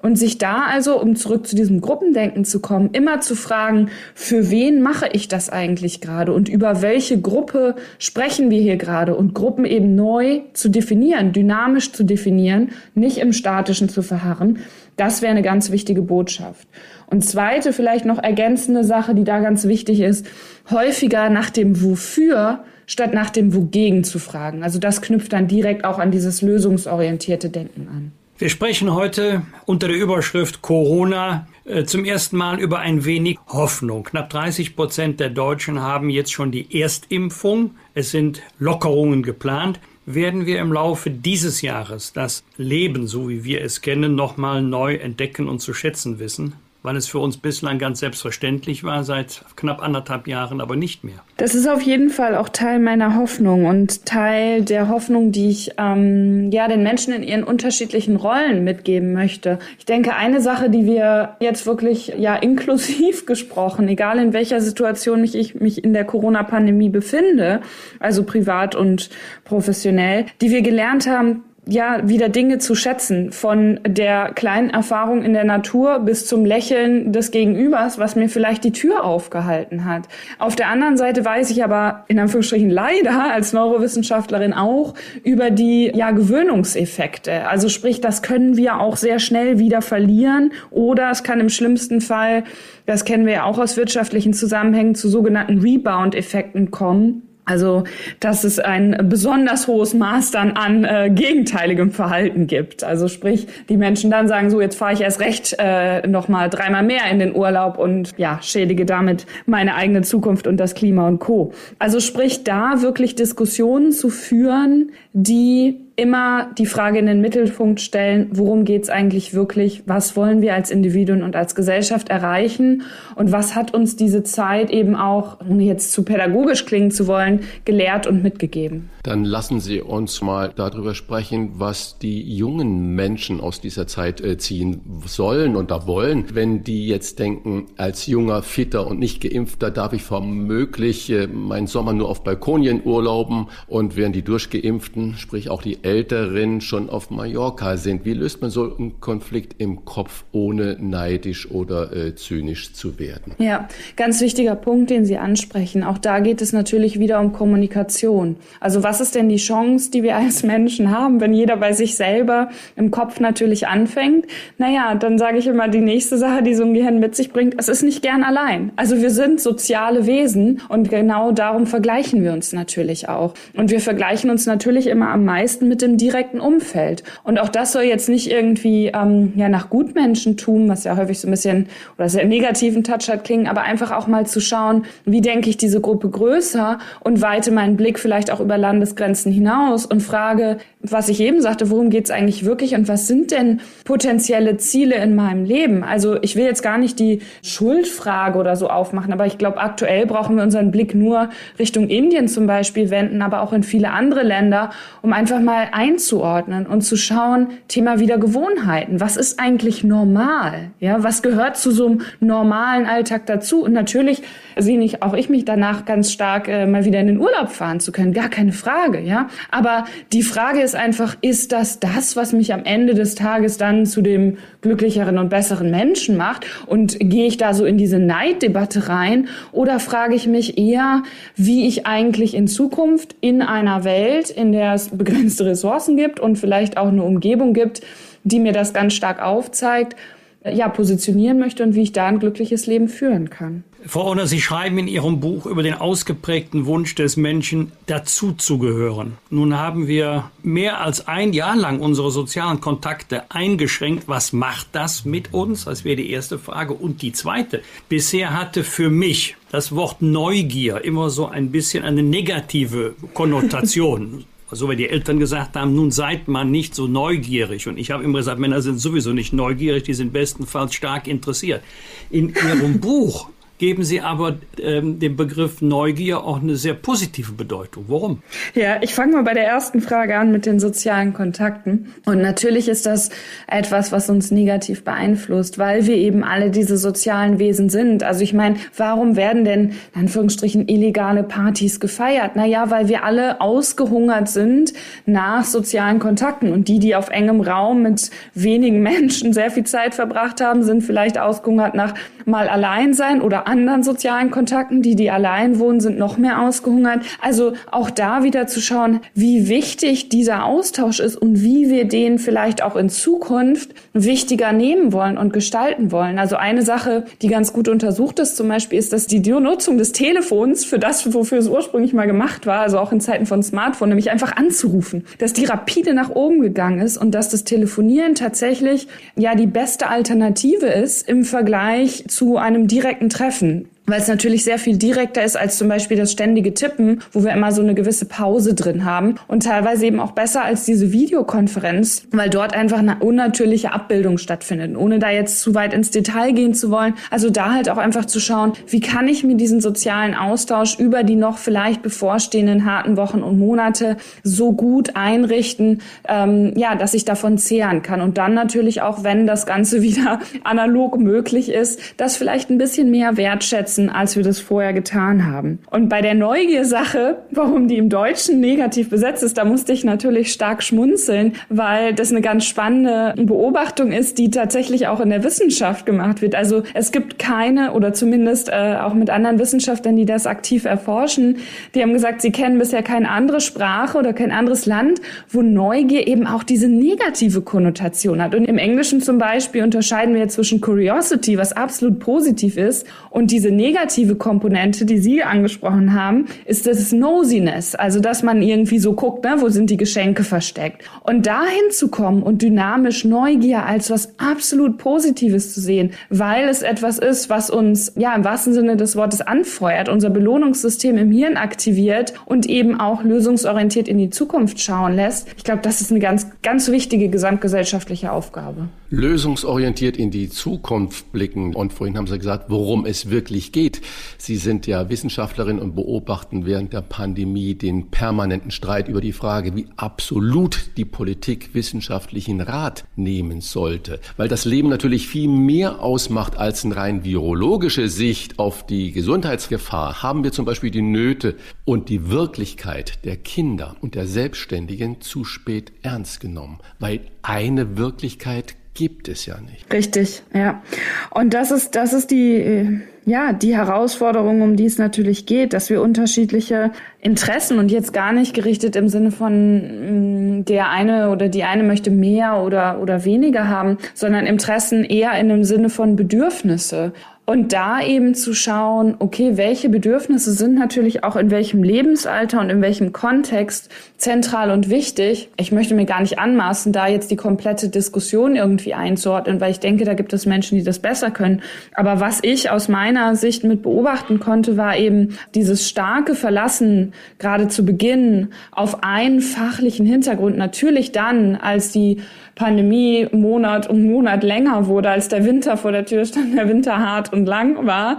Und sich da also, um zurück zu diesem Gruppendenken zu kommen, immer zu fragen, für wen mache ich das eigentlich gerade und über welche Gruppe sprechen wir hier gerade und Gruppen eben neu zu definieren, dynamisch zu definieren, nicht im Statischen zu verharren, das wäre eine ganz wichtige Botschaft. Und zweite, vielleicht noch ergänzende Sache, die da ganz wichtig ist, häufiger nach dem Wofür statt nach dem Wogegen zu fragen. Also das knüpft dann direkt auch an dieses lösungsorientierte Denken an. Wir sprechen heute unter der Überschrift Corona äh, zum ersten Mal über ein wenig Hoffnung. Knapp 30 Prozent der Deutschen haben jetzt schon die Erstimpfung. Es sind Lockerungen geplant. Werden wir im Laufe dieses Jahres das Leben, so wie wir es kennen, nochmal neu entdecken und zu schätzen wissen? Weil es für uns bislang ganz selbstverständlich war, seit knapp anderthalb Jahren aber nicht mehr. Das ist auf jeden Fall auch Teil meiner Hoffnung und Teil der Hoffnung, die ich ähm, ja den Menschen in ihren unterschiedlichen Rollen mitgeben möchte. Ich denke, eine Sache, die wir jetzt wirklich ja inklusiv gesprochen, egal in welcher Situation mich ich mich in der Corona-Pandemie befinde, also privat und professionell, die wir gelernt haben, ja, wieder Dinge zu schätzen, von der kleinen Erfahrung in der Natur bis zum Lächeln des Gegenübers, was mir vielleicht die Tür aufgehalten hat. Auf der anderen Seite weiß ich aber in Anführungsstrichen leider als Neurowissenschaftlerin auch über die ja, Gewöhnungseffekte. Also sprich, das können wir auch sehr schnell wieder verlieren oder es kann im schlimmsten Fall, das kennen wir ja auch aus wirtschaftlichen Zusammenhängen, zu sogenannten Rebound-Effekten kommen also, dass es ein besonders hohes Maß dann an äh, gegenteiligem Verhalten gibt. Also sprich, die Menschen dann sagen, so jetzt fahre ich erst recht äh, noch mal dreimal mehr in den Urlaub und ja schädige damit meine eigene Zukunft und das Klima und Co. Also sprich, da wirklich Diskussionen zu führen, die immer die Frage in den Mittelpunkt stellen, worum geht es eigentlich wirklich, was wollen wir als Individuen und als Gesellschaft erreichen und was hat uns diese Zeit eben auch, ohne jetzt zu pädagogisch klingen zu wollen, gelehrt und mitgegeben. Dann lassen Sie uns mal darüber sprechen, was die jungen Menschen aus dieser Zeit äh, ziehen sollen und da wollen. Wenn die jetzt denken, als junger, fitter und nicht geimpfter darf ich womöglich äh, meinen Sommer nur auf Balkonien urlauben und während die Durchgeimpften, sprich auch die Älteren schon auf Mallorca sind. Wie löst man so einen Konflikt im Kopf, ohne neidisch oder äh, zynisch zu werden? Ja, ganz wichtiger Punkt, den Sie ansprechen. Auch da geht es natürlich wieder um Kommunikation. Also was ist denn die Chance, die wir als Menschen haben, wenn jeder bei sich selber im Kopf natürlich anfängt? Naja, dann sage ich immer die nächste Sache, die so ein Gehirn mit sich bringt, es ist nicht gern allein. Also wir sind soziale Wesen und genau darum vergleichen wir uns natürlich auch. Und wir vergleichen uns natürlich immer am meisten mit dem direkten Umfeld. Und auch das soll jetzt nicht irgendwie ähm, ja nach Gutmenschentum, was ja häufig so ein bisschen oder sehr negativen Touch hat, klingen, aber einfach auch mal zu schauen, wie denke ich diese Gruppe größer und weite meinen Blick vielleicht auch über Landesgrenzen hinaus und frage, was ich eben sagte, worum geht es eigentlich wirklich und was sind denn potenzielle Ziele in meinem Leben? Also ich will jetzt gar nicht die Schuldfrage oder so aufmachen, aber ich glaube, aktuell brauchen wir unseren Blick nur Richtung Indien zum Beispiel wenden, aber auch in viele andere Länder, um einfach mal einzuordnen und zu schauen, Thema wieder Gewohnheiten. Was ist eigentlich normal? Ja, was gehört zu so einem normalen Alltag dazu? Und natürlich sehe ich auch ich mich danach ganz stark äh, mal wieder in den Urlaub fahren zu können, gar keine Frage, ja. Aber die Frage ist einfach, ist das das, was mich am Ende des Tages dann zu dem glücklicheren und besseren Menschen macht? Und gehe ich da so in diese Neiddebatte rein? Oder frage ich mich eher, wie ich eigentlich in Zukunft in einer Welt, in der es begrenzte Ressourcen gibt und vielleicht auch eine Umgebung gibt, die mir das ganz stark aufzeigt, ja, positionieren möchte und wie ich da ein glückliches Leben führen kann. Frau Orner, Sie schreiben in Ihrem Buch über den ausgeprägten Wunsch des Menschen, dazuzugehören. Nun haben wir mehr als ein Jahr lang unsere sozialen Kontakte eingeschränkt. Was macht das mit uns? Das wäre die erste Frage. Und die zweite. Bisher hatte für mich das Wort Neugier immer so ein bisschen eine negative Konnotation. So wie die Eltern gesagt haben, nun seid man nicht so neugierig. Und ich habe immer gesagt, Männer sind sowieso nicht neugierig, die sind bestenfalls stark interessiert. In ihrem Buch geben Sie aber ähm, dem Begriff Neugier auch eine sehr positive Bedeutung. Warum? Ja, ich fange mal bei der ersten Frage an mit den sozialen Kontakten. Und natürlich ist das etwas, was uns negativ beeinflusst, weil wir eben alle diese sozialen Wesen sind. Also ich meine, warum werden denn in Anführungsstrichen illegale Partys gefeiert? Naja, weil wir alle ausgehungert sind nach sozialen Kontakten. Und die, die auf engem Raum mit wenigen Menschen sehr viel Zeit verbracht haben, sind vielleicht ausgehungert nach mal allein sein oder anderen sozialen Kontakten. Die, die allein wohnen, sind noch mehr ausgehungert. Also auch da wieder zu schauen, wie wichtig dieser Austausch ist und wie wir den vielleicht auch in Zukunft wichtiger nehmen wollen und gestalten wollen. Also eine Sache, die ganz gut untersucht ist zum Beispiel, ist, dass die Nutzung des Telefons für das, wofür es ursprünglich mal gemacht war, also auch in Zeiten von Smartphone, nämlich einfach anzurufen, dass die rapide nach oben gegangen ist und dass das Telefonieren tatsächlich ja die beste Alternative ist im Vergleich zu einem direkten Treffen offen weil es natürlich sehr viel direkter ist als zum Beispiel das ständige Tippen, wo wir immer so eine gewisse Pause drin haben und teilweise eben auch besser als diese Videokonferenz, weil dort einfach eine unnatürliche Abbildung stattfindet, ohne da jetzt zu weit ins Detail gehen zu wollen. Also da halt auch einfach zu schauen, wie kann ich mir diesen sozialen Austausch über die noch vielleicht bevorstehenden harten Wochen und Monate so gut einrichten, ähm, ja, dass ich davon zehren kann und dann natürlich auch, wenn das Ganze wieder analog möglich ist, das vielleicht ein bisschen mehr wertschätzen setzen, als wir das vorher getan haben. Und bei der Neugier-Sache, warum die im Deutschen negativ besetzt ist, da musste ich natürlich stark schmunzeln, weil das eine ganz spannende Beobachtung ist, die tatsächlich auch in der Wissenschaft gemacht wird. Also es gibt keine oder zumindest äh, auch mit anderen Wissenschaftlern, die das aktiv erforschen, die haben gesagt, sie kennen bisher keine andere Sprache oder kein anderes Land, wo Neugier eben auch diese negative Konnotation hat. Und im Englischen zum Beispiel unterscheiden wir zwischen Curiosity, was absolut positiv ist, und diese negative Komponente, die Sie angesprochen haben, ist das Nosiness, also dass man irgendwie so guckt, ne, wo sind die Geschenke versteckt. Und dahin zu kommen und dynamisch Neugier als was absolut Positives zu sehen, weil es etwas ist, was uns ja im wahrsten Sinne des Wortes anfeuert, unser Belohnungssystem im Hirn aktiviert und eben auch lösungsorientiert in die Zukunft schauen lässt. Ich glaube, das ist eine ganz, ganz wichtige gesamtgesellschaftliche Aufgabe. Lösungsorientiert in die Zukunft blicken. Und vorhin haben Sie gesagt, worum es wirklich geht. Sie sind ja Wissenschaftlerin und beobachten während der Pandemie den permanenten Streit über die Frage, wie absolut die Politik wissenschaftlichen Rat nehmen sollte. Weil das Leben natürlich viel mehr ausmacht als eine rein virologische Sicht auf die Gesundheitsgefahr, haben wir zum Beispiel die Nöte und die Wirklichkeit der Kinder und der Selbstständigen zu spät ernst genommen. Weil eine Wirklichkeit gibt es ja nicht. Richtig, ja. Und das ist, das ist die, äh, ja, die Herausforderung, um die es natürlich geht, dass wir unterschiedliche Interessen und jetzt gar nicht gerichtet im Sinne von mm, der eine oder die eine möchte mehr oder, oder weniger haben, sondern Interessen eher in dem Sinne von Bedürfnisse. Und da eben zu schauen, okay, welche Bedürfnisse sind natürlich auch in welchem Lebensalter und in welchem Kontext zentral und wichtig. Ich möchte mir gar nicht anmaßen, da jetzt die komplette Diskussion irgendwie einzuordnen, weil ich denke, da gibt es Menschen, die das besser können. Aber was ich aus meiner Sicht mit beobachten konnte, war eben dieses starke Verlassen, gerade zu Beginn, auf einen fachlichen Hintergrund. Natürlich dann, als die Pandemie Monat um Monat länger wurde, als der Winter vor der Tür stand, der Winter hart und lang war,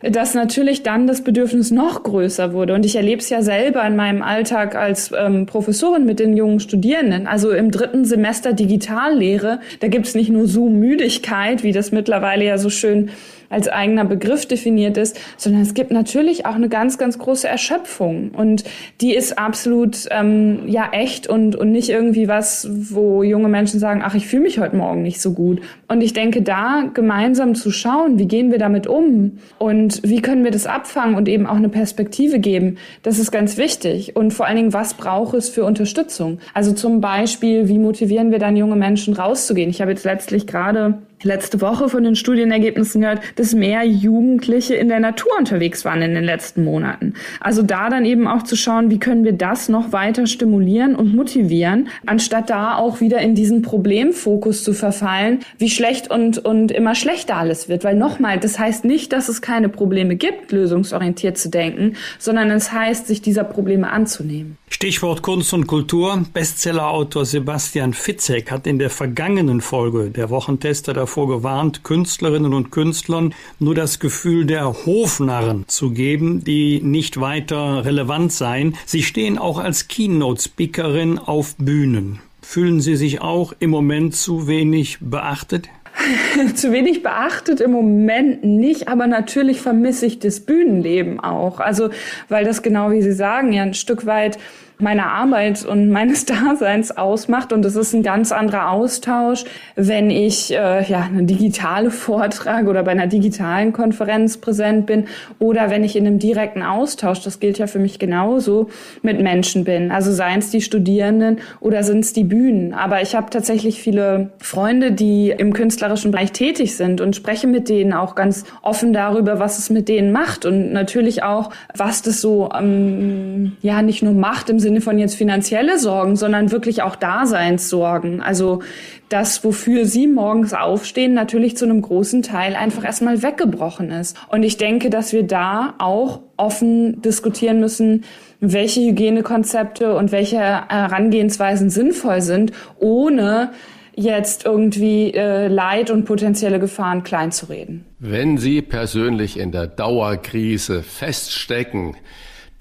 dass natürlich dann das Bedürfnis noch größer wurde. Und ich erlebe es ja selber in meinem Alltag als ähm, Professorin mit den jungen Studierenden. Also im dritten Semester Digitallehre, da gibt es nicht nur Zoom-Müdigkeit, wie das mittlerweile ja so schön als eigener Begriff definiert ist, sondern es gibt natürlich auch eine ganz, ganz große Erschöpfung. Und die ist absolut ähm, ja echt und, und nicht irgendwie was, wo junge Menschen sagen, ach, ich fühle mich heute Morgen nicht so gut. Und ich denke, da gemeinsam zu schauen, wie gehen wir damit um und wie können wir das abfangen und eben auch eine Perspektive geben, das ist ganz wichtig. Und vor allen Dingen, was braucht es für Unterstützung? Also zum Beispiel, wie motivieren wir dann junge Menschen rauszugehen? Ich habe jetzt letztlich gerade letzte Woche von den Studienergebnissen gehört, dass mehr Jugendliche in der Natur unterwegs waren in den letzten Monaten. Also da dann eben auch zu schauen, wie können wir das noch weiter stimulieren und motivieren, anstatt da auch wieder in diesen Problemfokus zu verfallen, wie schlecht und, und immer schlechter alles wird. Weil nochmal, das heißt nicht, dass es keine Probleme gibt, lösungsorientiert zu denken, sondern es heißt, sich dieser Probleme anzunehmen. Stichwort Kunst und Kultur. Bestsellerautor Sebastian Fitzek hat in der vergangenen Folge der Wochentester davor davor gewarnt, Künstlerinnen und Künstlern nur das Gefühl der Hofnarren zu geben, die nicht weiter relevant seien. Sie stehen auch als Keynote-Speakerin auf Bühnen. Fühlen Sie sich auch im Moment zu wenig beachtet? zu wenig beachtet im Moment nicht, aber natürlich vermisse ich das Bühnenleben auch. Also, weil das genau wie Sie sagen, ja ein Stück weit meiner Arbeit und meines Daseins ausmacht. Und es ist ein ganz anderer Austausch, wenn ich äh, ja eine digitale Vortrag oder bei einer digitalen Konferenz präsent bin oder wenn ich in einem direkten Austausch, das gilt ja für mich genauso, mit Menschen bin. Also seien es die Studierenden oder sind es die Bühnen. Aber ich habe tatsächlich viele Freunde, die im künstlerischen Bereich tätig sind und spreche mit denen auch ganz offen darüber, was es mit denen macht und natürlich auch, was das so ähm, ja nicht nur macht im Sinne von jetzt finanzielle Sorgen, sondern wirklich auch Daseinssorgen. Also das, wofür sie morgens aufstehen, natürlich zu einem großen Teil einfach erstmal weggebrochen ist. Und ich denke, dass wir da auch offen diskutieren müssen, welche Hygienekonzepte und welche Herangehensweisen sinnvoll sind, ohne jetzt irgendwie äh, Leid und potenzielle Gefahren kleinzureden. Wenn Sie persönlich in der Dauerkrise feststecken,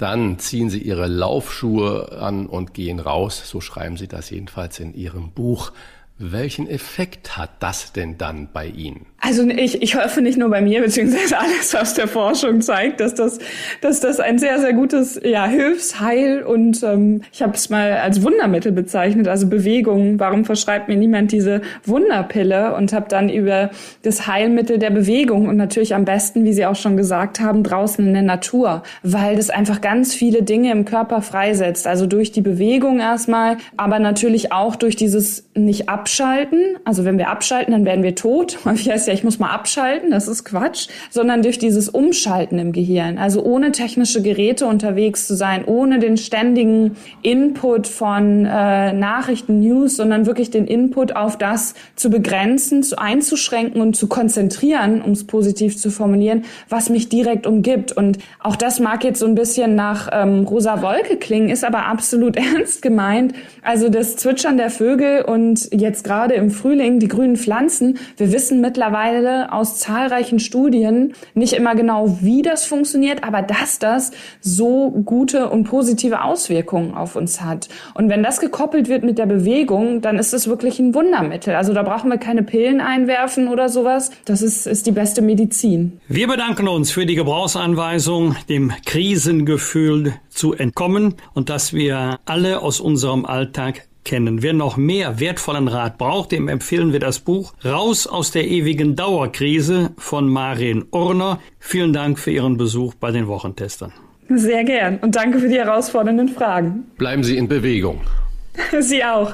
dann ziehen sie ihre Laufschuhe an und gehen raus. So schreiben sie das jedenfalls in ihrem Buch. Welchen Effekt hat das denn dann bei Ihnen? Also ich, ich hoffe nicht nur bei mir, beziehungsweise alles aus der Forschung zeigt, dass das, dass das ein sehr, sehr gutes ja, Hilfsheil und ähm, ich habe es mal als Wundermittel bezeichnet, also Bewegung. Warum verschreibt mir niemand diese Wunderpille? Und habe dann über das Heilmittel der Bewegung und natürlich am besten, wie Sie auch schon gesagt haben, draußen in der Natur, weil das einfach ganz viele Dinge im Körper freisetzt. Also durch die Bewegung erstmal, aber natürlich auch durch dieses nicht abschalten. Also wenn wir abschalten, dann werden wir tot. Man heißt ja ich muss mal abschalten, das ist Quatsch, sondern durch dieses Umschalten im Gehirn. Also ohne technische Geräte unterwegs zu sein, ohne den ständigen Input von äh, Nachrichten, News, sondern wirklich den Input auf das zu begrenzen, zu einzuschränken und zu konzentrieren, um es positiv zu formulieren, was mich direkt umgibt. Und auch das mag jetzt so ein bisschen nach ähm, rosa Wolke klingen, ist aber absolut ernst gemeint. Also das Zwitschern der Vögel und jetzt gerade im Frühling die grünen Pflanzen. Wir wissen mittlerweile, mittlerweile aus zahlreichen Studien nicht immer genau, wie das funktioniert, aber dass das so gute und positive Auswirkungen auf uns hat. Und wenn das gekoppelt wird mit der Bewegung, dann ist es wirklich ein Wundermittel. Also da brauchen wir keine Pillen einwerfen oder sowas. Das ist, ist die beste Medizin. Wir bedanken uns für die Gebrauchsanweisung, dem Krisengefühl zu entkommen und dass wir alle aus unserem Alltag kennen. Wer noch mehr wertvollen Rat braucht, dem empfehlen wir das Buch Raus aus der ewigen Dauerkrise von Marin Urner. Vielen Dank für Ihren Besuch bei den Wochentestern. Sehr gern und danke für die herausfordernden Fragen. Bleiben Sie in Bewegung. Sie auch.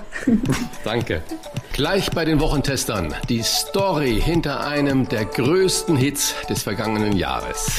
Danke. Gleich bei den Wochentestern die Story hinter einem der größten Hits des vergangenen Jahres.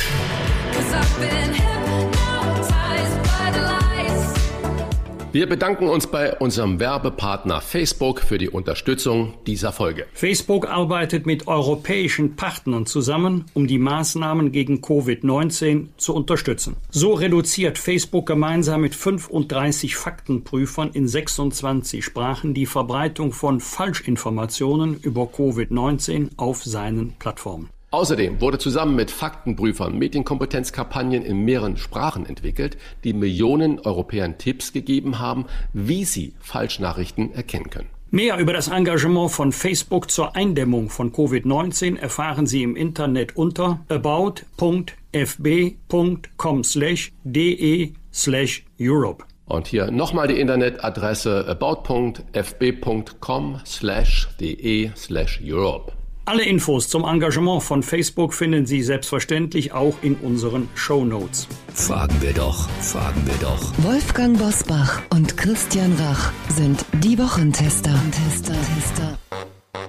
Wir bedanken uns bei unserem Werbepartner Facebook für die Unterstützung dieser Folge. Facebook arbeitet mit europäischen Partnern zusammen, um die Maßnahmen gegen Covid-19 zu unterstützen. So reduziert Facebook gemeinsam mit 35 Faktenprüfern in 26 Sprachen die Verbreitung von Falschinformationen über Covid-19 auf seinen Plattformen. Außerdem wurde zusammen mit Faktenprüfern Medienkompetenzkampagnen in mehreren Sprachen entwickelt, die Millionen Europäern Tipps gegeben haben, wie sie Falschnachrichten erkennen können. Mehr über das Engagement von Facebook zur Eindämmung von Covid-19 erfahren Sie im Internet unter about.fb.com/de/europe. Und hier nochmal die Internetadresse about.fb.com/de/europe. Alle Infos zum Engagement von Facebook finden Sie selbstverständlich auch in unseren Show Notes. Fragen wir doch, fragen wir doch. Wolfgang Bosbach und Christian Rach sind die Wochentester. Tester, Tester.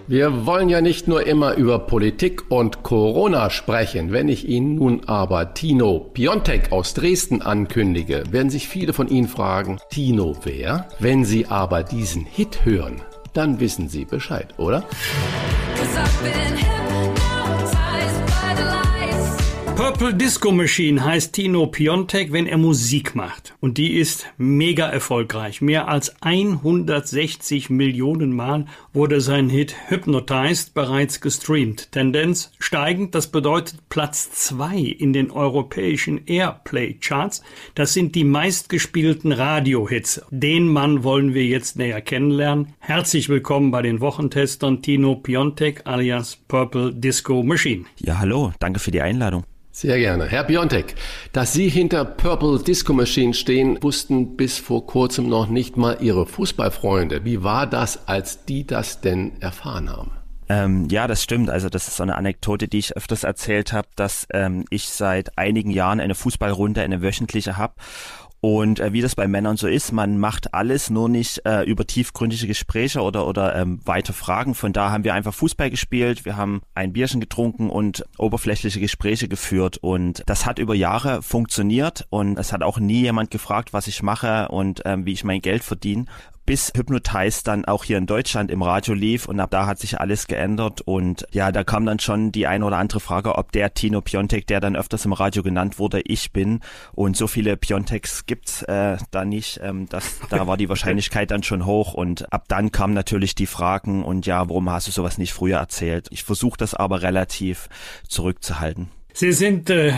Wir wollen ja nicht nur immer über Politik und Corona sprechen. Wenn ich Ihnen nun aber Tino Piontek aus Dresden ankündige, werden sich viele von Ihnen fragen, Tino wer? Wenn Sie aber diesen Hit hören, dann wissen Sie Bescheid, oder? Purple Disco Machine heißt Tino Piontek, wenn er Musik macht. Und die ist mega erfolgreich. Mehr als 160 Millionen Mal wurde sein Hit Hypnotized bereits gestreamt. Tendenz steigend, das bedeutet Platz zwei in den europäischen Airplay Charts. Das sind die meistgespielten Radiohits. Den Mann wollen wir jetzt näher kennenlernen. Herzlich willkommen bei den Wochentestern Tino Piontek alias Purple Disco Machine. Ja, hallo, danke für die Einladung. Sehr gerne. Herr Biontek, dass Sie hinter Purple Disco Machine stehen, wussten bis vor kurzem noch nicht mal Ihre Fußballfreunde. Wie war das, als die das denn erfahren haben? Ähm, ja, das stimmt. Also das ist so eine Anekdote, die ich öfters erzählt habe, dass ähm, ich seit einigen Jahren eine Fußballrunde, eine wöchentliche habe und äh, wie das bei Männern so ist, man macht alles nur nicht äh, über tiefgründige Gespräche oder, oder ähm, weite Fragen. Von da haben wir einfach Fußball gespielt, wir haben ein Bierchen getrunken und oberflächliche Gespräche geführt. Und das hat über Jahre funktioniert und es hat auch nie jemand gefragt, was ich mache und ähm, wie ich mein Geld verdiene bis Hypnotize dann auch hier in Deutschland im Radio lief und ab da hat sich alles geändert und ja, da kam dann schon die eine oder andere Frage, ob der Tino Piontek, der dann öfters im Radio genannt wurde, ich bin und so viele Pionteks gibt's äh, da nicht, ähm, das, da war die Wahrscheinlichkeit dann schon hoch und ab dann kamen natürlich die Fragen und ja, warum hast du sowas nicht früher erzählt? Ich versuche das aber relativ zurückzuhalten. Sie sind äh,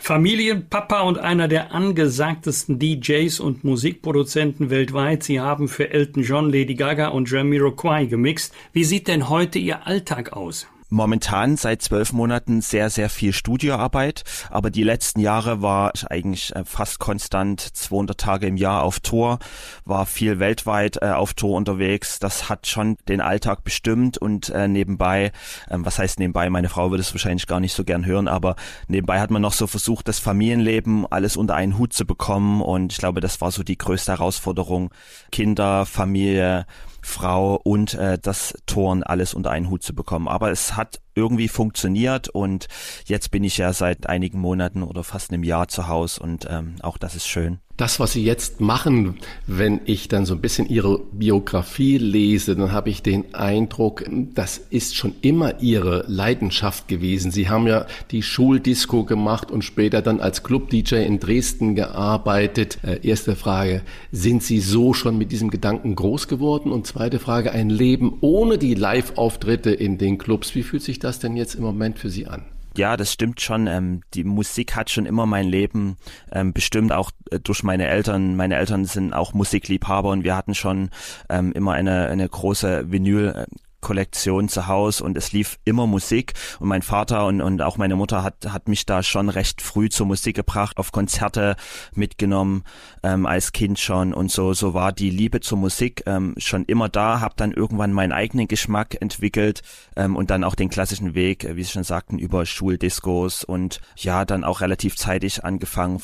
Familienpapa und einer der angesagtesten DJs und Musikproduzenten weltweit. Sie haben für Elton John, Lady Gaga und Jamiroquai gemixt. Wie sieht denn heute Ihr Alltag aus? Momentan seit zwölf Monaten sehr, sehr viel Studioarbeit, aber die letzten Jahre war ich eigentlich äh, fast konstant 200 Tage im Jahr auf Tour, war viel weltweit äh, auf Tour unterwegs. Das hat schon den Alltag bestimmt und äh, nebenbei, ähm, was heißt nebenbei, meine Frau würde es wahrscheinlich gar nicht so gern hören, aber nebenbei hat man noch so versucht, das Familienleben alles unter einen Hut zu bekommen und ich glaube, das war so die größte Herausforderung. Kinder, Familie, Frau und äh, das Toren alles unter einen Hut zu bekommen. Aber es hat irgendwie funktioniert und jetzt bin ich ja seit einigen Monaten oder fast einem Jahr zu Hause und ähm, auch das ist schön. Das, was Sie jetzt machen, wenn ich dann so ein bisschen Ihre Biografie lese, dann habe ich den Eindruck, das ist schon immer Ihre Leidenschaft gewesen. Sie haben ja die Schuldisco gemacht und später dann als Club-DJ in Dresden gearbeitet. Äh, erste Frage, sind Sie so schon mit diesem Gedanken groß geworden? Und zweite Frage, ein Leben ohne die Live-Auftritte in den Clubs, wie fühlt sich das denn jetzt im Moment für Sie an? Ja, das stimmt schon. Ähm, die Musik hat schon immer mein Leben ähm, bestimmt, auch äh, durch meine Eltern. Meine Eltern sind auch Musikliebhaber und wir hatten schon ähm, immer eine, eine große Vinyl. Äh, Kollektion zu Hause und es lief immer Musik. Und mein Vater und, und auch meine Mutter hat, hat mich da schon recht früh zur Musik gebracht, auf Konzerte mitgenommen ähm, als Kind schon. Und so so war die Liebe zur Musik ähm, schon immer da, habe dann irgendwann meinen eigenen Geschmack entwickelt ähm, und dann auch den klassischen Weg, wie Sie schon sagten, über Schuldiscos und ja, dann auch relativ zeitig angefangen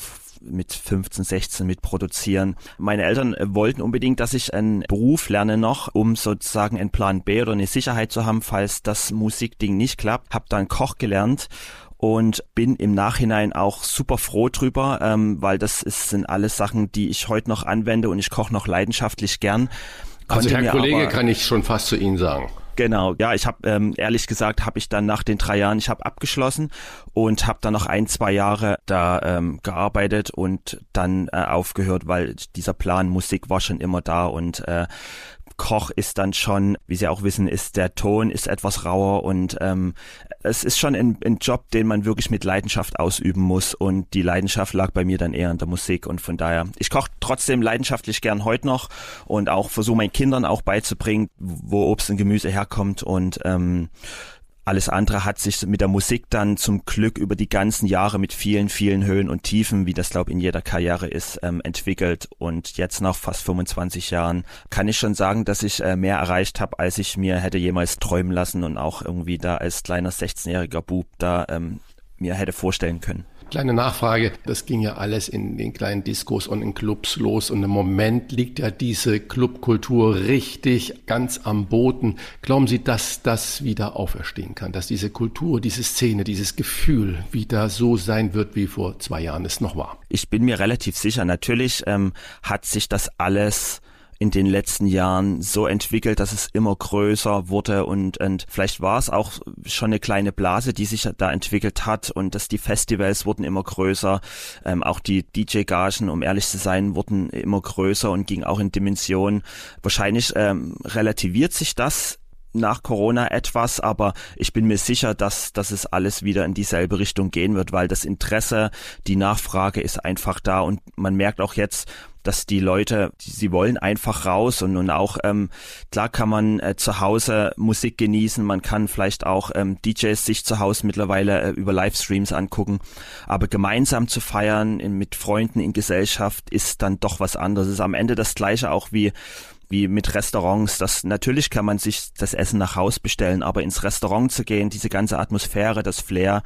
mit 15, 16 mit produzieren. Meine Eltern wollten unbedingt, dass ich einen Beruf lerne noch, um sozusagen einen Plan B oder eine Sicherheit zu haben, falls das Musikding nicht klappt. Hab dann Koch gelernt und bin im Nachhinein auch super froh drüber, ähm, weil das ist, sind alles Sachen, die ich heute noch anwende und ich koche noch leidenschaftlich gern. Also Herr Kollege, kann ich schon fast zu Ihnen sagen. Genau, ja, ich habe ähm, ehrlich gesagt, habe ich dann nach den drei Jahren, ich habe abgeschlossen und habe dann noch ein, zwei Jahre da ähm, gearbeitet und dann äh, aufgehört, weil dieser Plan Musik war schon immer da und äh, Koch ist dann schon, wie Sie auch wissen, ist der Ton ist etwas rauer und ähm, es ist schon ein, ein Job, den man wirklich mit Leidenschaft ausüben muss und die Leidenschaft lag bei mir dann eher in der Musik und von daher, ich koche trotzdem leidenschaftlich gern heute noch und auch versuche meinen Kindern auch beizubringen, wo Obst und Gemüse herkommt und ähm, alles andere hat sich mit der Musik dann zum Glück über die ganzen Jahre mit vielen, vielen Höhen und Tiefen, wie das glaube in jeder Karriere ist, ähm, entwickelt. Und jetzt nach fast 25 Jahren kann ich schon sagen, dass ich äh, mehr erreicht habe, als ich mir hätte jemals träumen lassen und auch irgendwie da als kleiner 16-jähriger Bub da ähm, mir hätte vorstellen können. Kleine Nachfrage, das ging ja alles in den kleinen Diskos und in Clubs los und im Moment liegt ja diese Clubkultur richtig ganz am Boden. Glauben Sie, dass das wieder auferstehen kann, dass diese Kultur, diese Szene, dieses Gefühl wieder so sein wird, wie vor zwei Jahren es noch war? Ich bin mir relativ sicher, natürlich ähm, hat sich das alles in den letzten Jahren so entwickelt, dass es immer größer wurde und, und vielleicht war es auch schon eine kleine Blase, die sich da entwickelt hat und dass die Festivals wurden immer größer, ähm, auch die DJ-Gagen, um ehrlich zu sein, wurden immer größer und gingen auch in Dimensionen. Wahrscheinlich ähm, relativiert sich das nach Corona etwas, aber ich bin mir sicher, dass, dass es alles wieder in dieselbe Richtung gehen wird, weil das Interesse, die Nachfrage ist einfach da und man merkt auch jetzt, dass die Leute, sie wollen einfach raus und nun auch, ähm, klar kann man äh, zu Hause Musik genießen, man kann vielleicht auch ähm, DJs sich zu Hause mittlerweile äh, über Livestreams angucken, aber gemeinsam zu feiern in, mit Freunden in Gesellschaft ist dann doch was anderes. Es ist am Ende das gleiche auch wie wie mit Restaurants. Das natürlich kann man sich das Essen nach Haus bestellen, aber ins Restaurant zu gehen, diese ganze Atmosphäre, das Flair,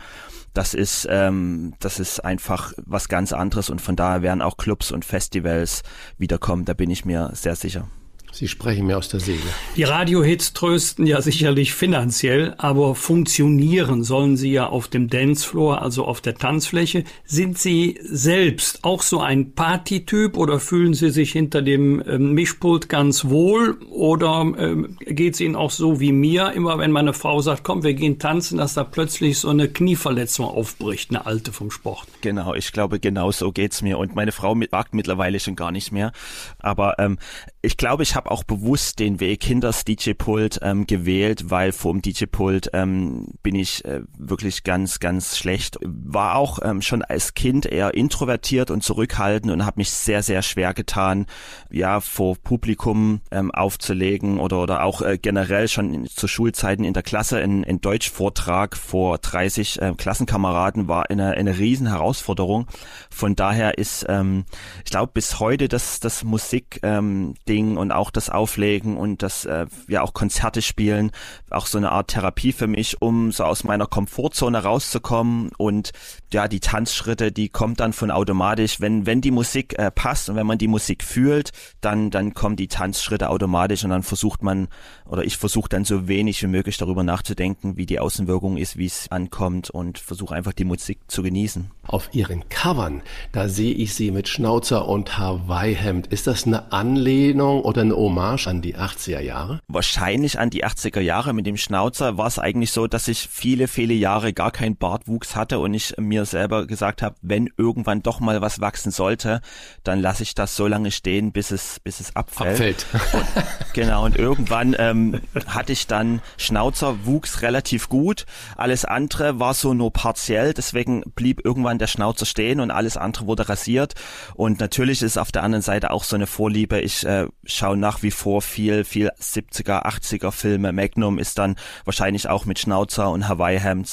das ist ähm, das ist einfach was ganz anderes und von daher werden auch Clubs und Festivals wiederkommen. Da bin ich mir sehr sicher. Sie sprechen mir aus der Seele. Die Radiohits trösten ja sicherlich finanziell, aber funktionieren sollen sie ja auf dem Dancefloor, also auf der Tanzfläche. Sind Sie selbst auch so ein Partytyp oder fühlen Sie sich hinter dem ähm, Mischpult ganz wohl oder ähm, geht es Ihnen auch so wie mir, immer wenn meine Frau sagt, komm, wir gehen tanzen, dass da plötzlich so eine Knieverletzung aufbricht, eine alte vom Sport? Genau, ich glaube, genau so geht's mir und meine Frau wagt mittlerweile schon gar nicht mehr. Aber ähm, ich glaube, ich habe auch bewusst den Weg hinter das DJ-Pult ähm, gewählt, weil vor dem DJ-Pult ähm, bin ich äh, wirklich ganz, ganz schlecht. War auch ähm, schon als Kind eher introvertiert und zurückhaltend und habe mich sehr, sehr schwer getan, ja, vor Publikum ähm, aufzulegen oder, oder auch äh, generell schon in, zu Schulzeiten in der Klasse ein, ein Deutschvortrag vor 30 äh, Klassenkameraden war eine, eine riesen Herausforderung. Von daher ist, ähm, ich glaube, bis heute das, das Musik ähm, Ding und auch das Auflegen und das äh, ja auch Konzerte spielen, auch so eine Art Therapie für mich, um so aus meiner Komfortzone rauszukommen und ja, die Tanzschritte, die kommt dann von automatisch, wenn wenn die Musik äh, passt und wenn man die Musik fühlt, dann dann kommen die Tanzschritte automatisch und dann versucht man oder ich versuche dann so wenig wie möglich darüber nachzudenken, wie die Außenwirkung ist, wie es ankommt und versuche einfach die Musik zu genießen. Auf Ihren Covern, da sehe ich Sie mit Schnauzer und Hawaii-Hemd. Ist das eine Anlehnung oder eine Hommage an die 80er Jahre? Wahrscheinlich an die 80er Jahre. Mit dem Schnauzer war es eigentlich so, dass ich viele, viele Jahre gar keinen Bartwuchs hatte und ich mir selber gesagt habe, wenn irgendwann doch mal was wachsen sollte, dann lasse ich das so lange stehen, bis es, bis es abfällt. Abfällt. Und, genau, und irgendwann ähm, hatte ich dann Schnauzer, wuchs relativ gut. Alles andere war so nur partiell, deswegen blieb irgendwann der Schnauzer stehen und alles andere wurde rasiert. Und natürlich ist auf der anderen Seite auch so eine Vorliebe. Ich äh, schaue nach wie vor viel, viel 70er, 80er Filme. Magnum ist dann wahrscheinlich auch mit Schnauzer und Hawaii Hemd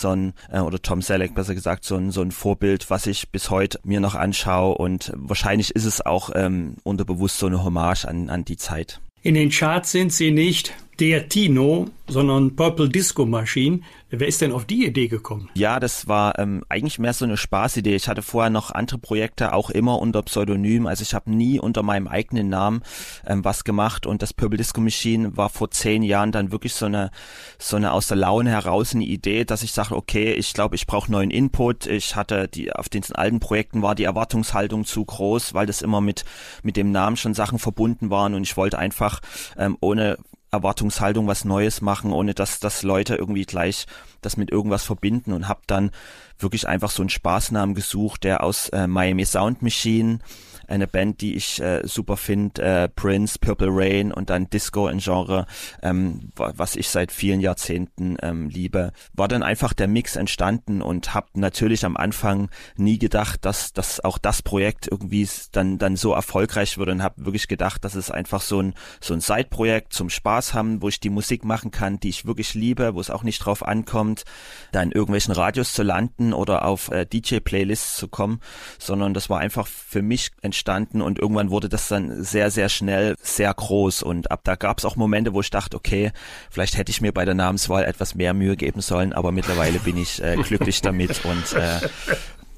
äh, oder Tom Selleck besser gesagt, so ein, so ein Vorbild, was ich bis heute mir noch anschaue. Und wahrscheinlich ist es auch ähm, unterbewusst so eine Hommage an, an die Zeit. In den Charts sind sie nicht der Tino, sondern Purple Disco Machine. Wer ist denn auf die Idee gekommen? Ja, das war ähm, eigentlich mehr so eine Spaßidee. Ich hatte vorher noch andere Projekte, auch immer unter Pseudonym. Also ich habe nie unter meinem eigenen Namen ähm, was gemacht. Und das Purple Disco Machine war vor zehn Jahren dann wirklich so eine so eine aus der Laune heraus eine Idee, dass ich sage, okay, ich glaube, ich brauche neuen Input. Ich hatte die auf den alten Projekten war die Erwartungshaltung zu groß, weil das immer mit mit dem Namen schon Sachen verbunden waren und ich wollte einfach ähm, ohne Erwartungshaltung was Neues machen, ohne dass, dass Leute irgendwie gleich das mit irgendwas verbinden und habe dann wirklich einfach so einen Spaßnamen gesucht, der aus äh, Miami Sound Machine eine Band, die ich äh, super finde, äh, Prince, Purple Rain und dann Disco ein Genre, ähm, was ich seit vielen Jahrzehnten ähm, liebe, war dann einfach der Mix entstanden und habe natürlich am Anfang nie gedacht, dass, dass auch das Projekt irgendwie dann dann so erfolgreich wird und habe wirklich gedacht, dass es einfach so ein so ein Side-Projekt zum Spaß haben, wo ich die Musik machen kann, die ich wirklich liebe, wo es auch nicht drauf ankommt, da in irgendwelchen Radios zu landen oder auf äh, DJ-Playlists zu kommen, sondern das war einfach für mich entstanden entstanden und irgendwann wurde das dann sehr, sehr schnell sehr groß und ab da gab es auch Momente, wo ich dachte, okay, vielleicht hätte ich mir bei der Namenswahl etwas mehr Mühe geben sollen, aber mittlerweile bin ich äh, glücklich damit und äh,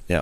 ja.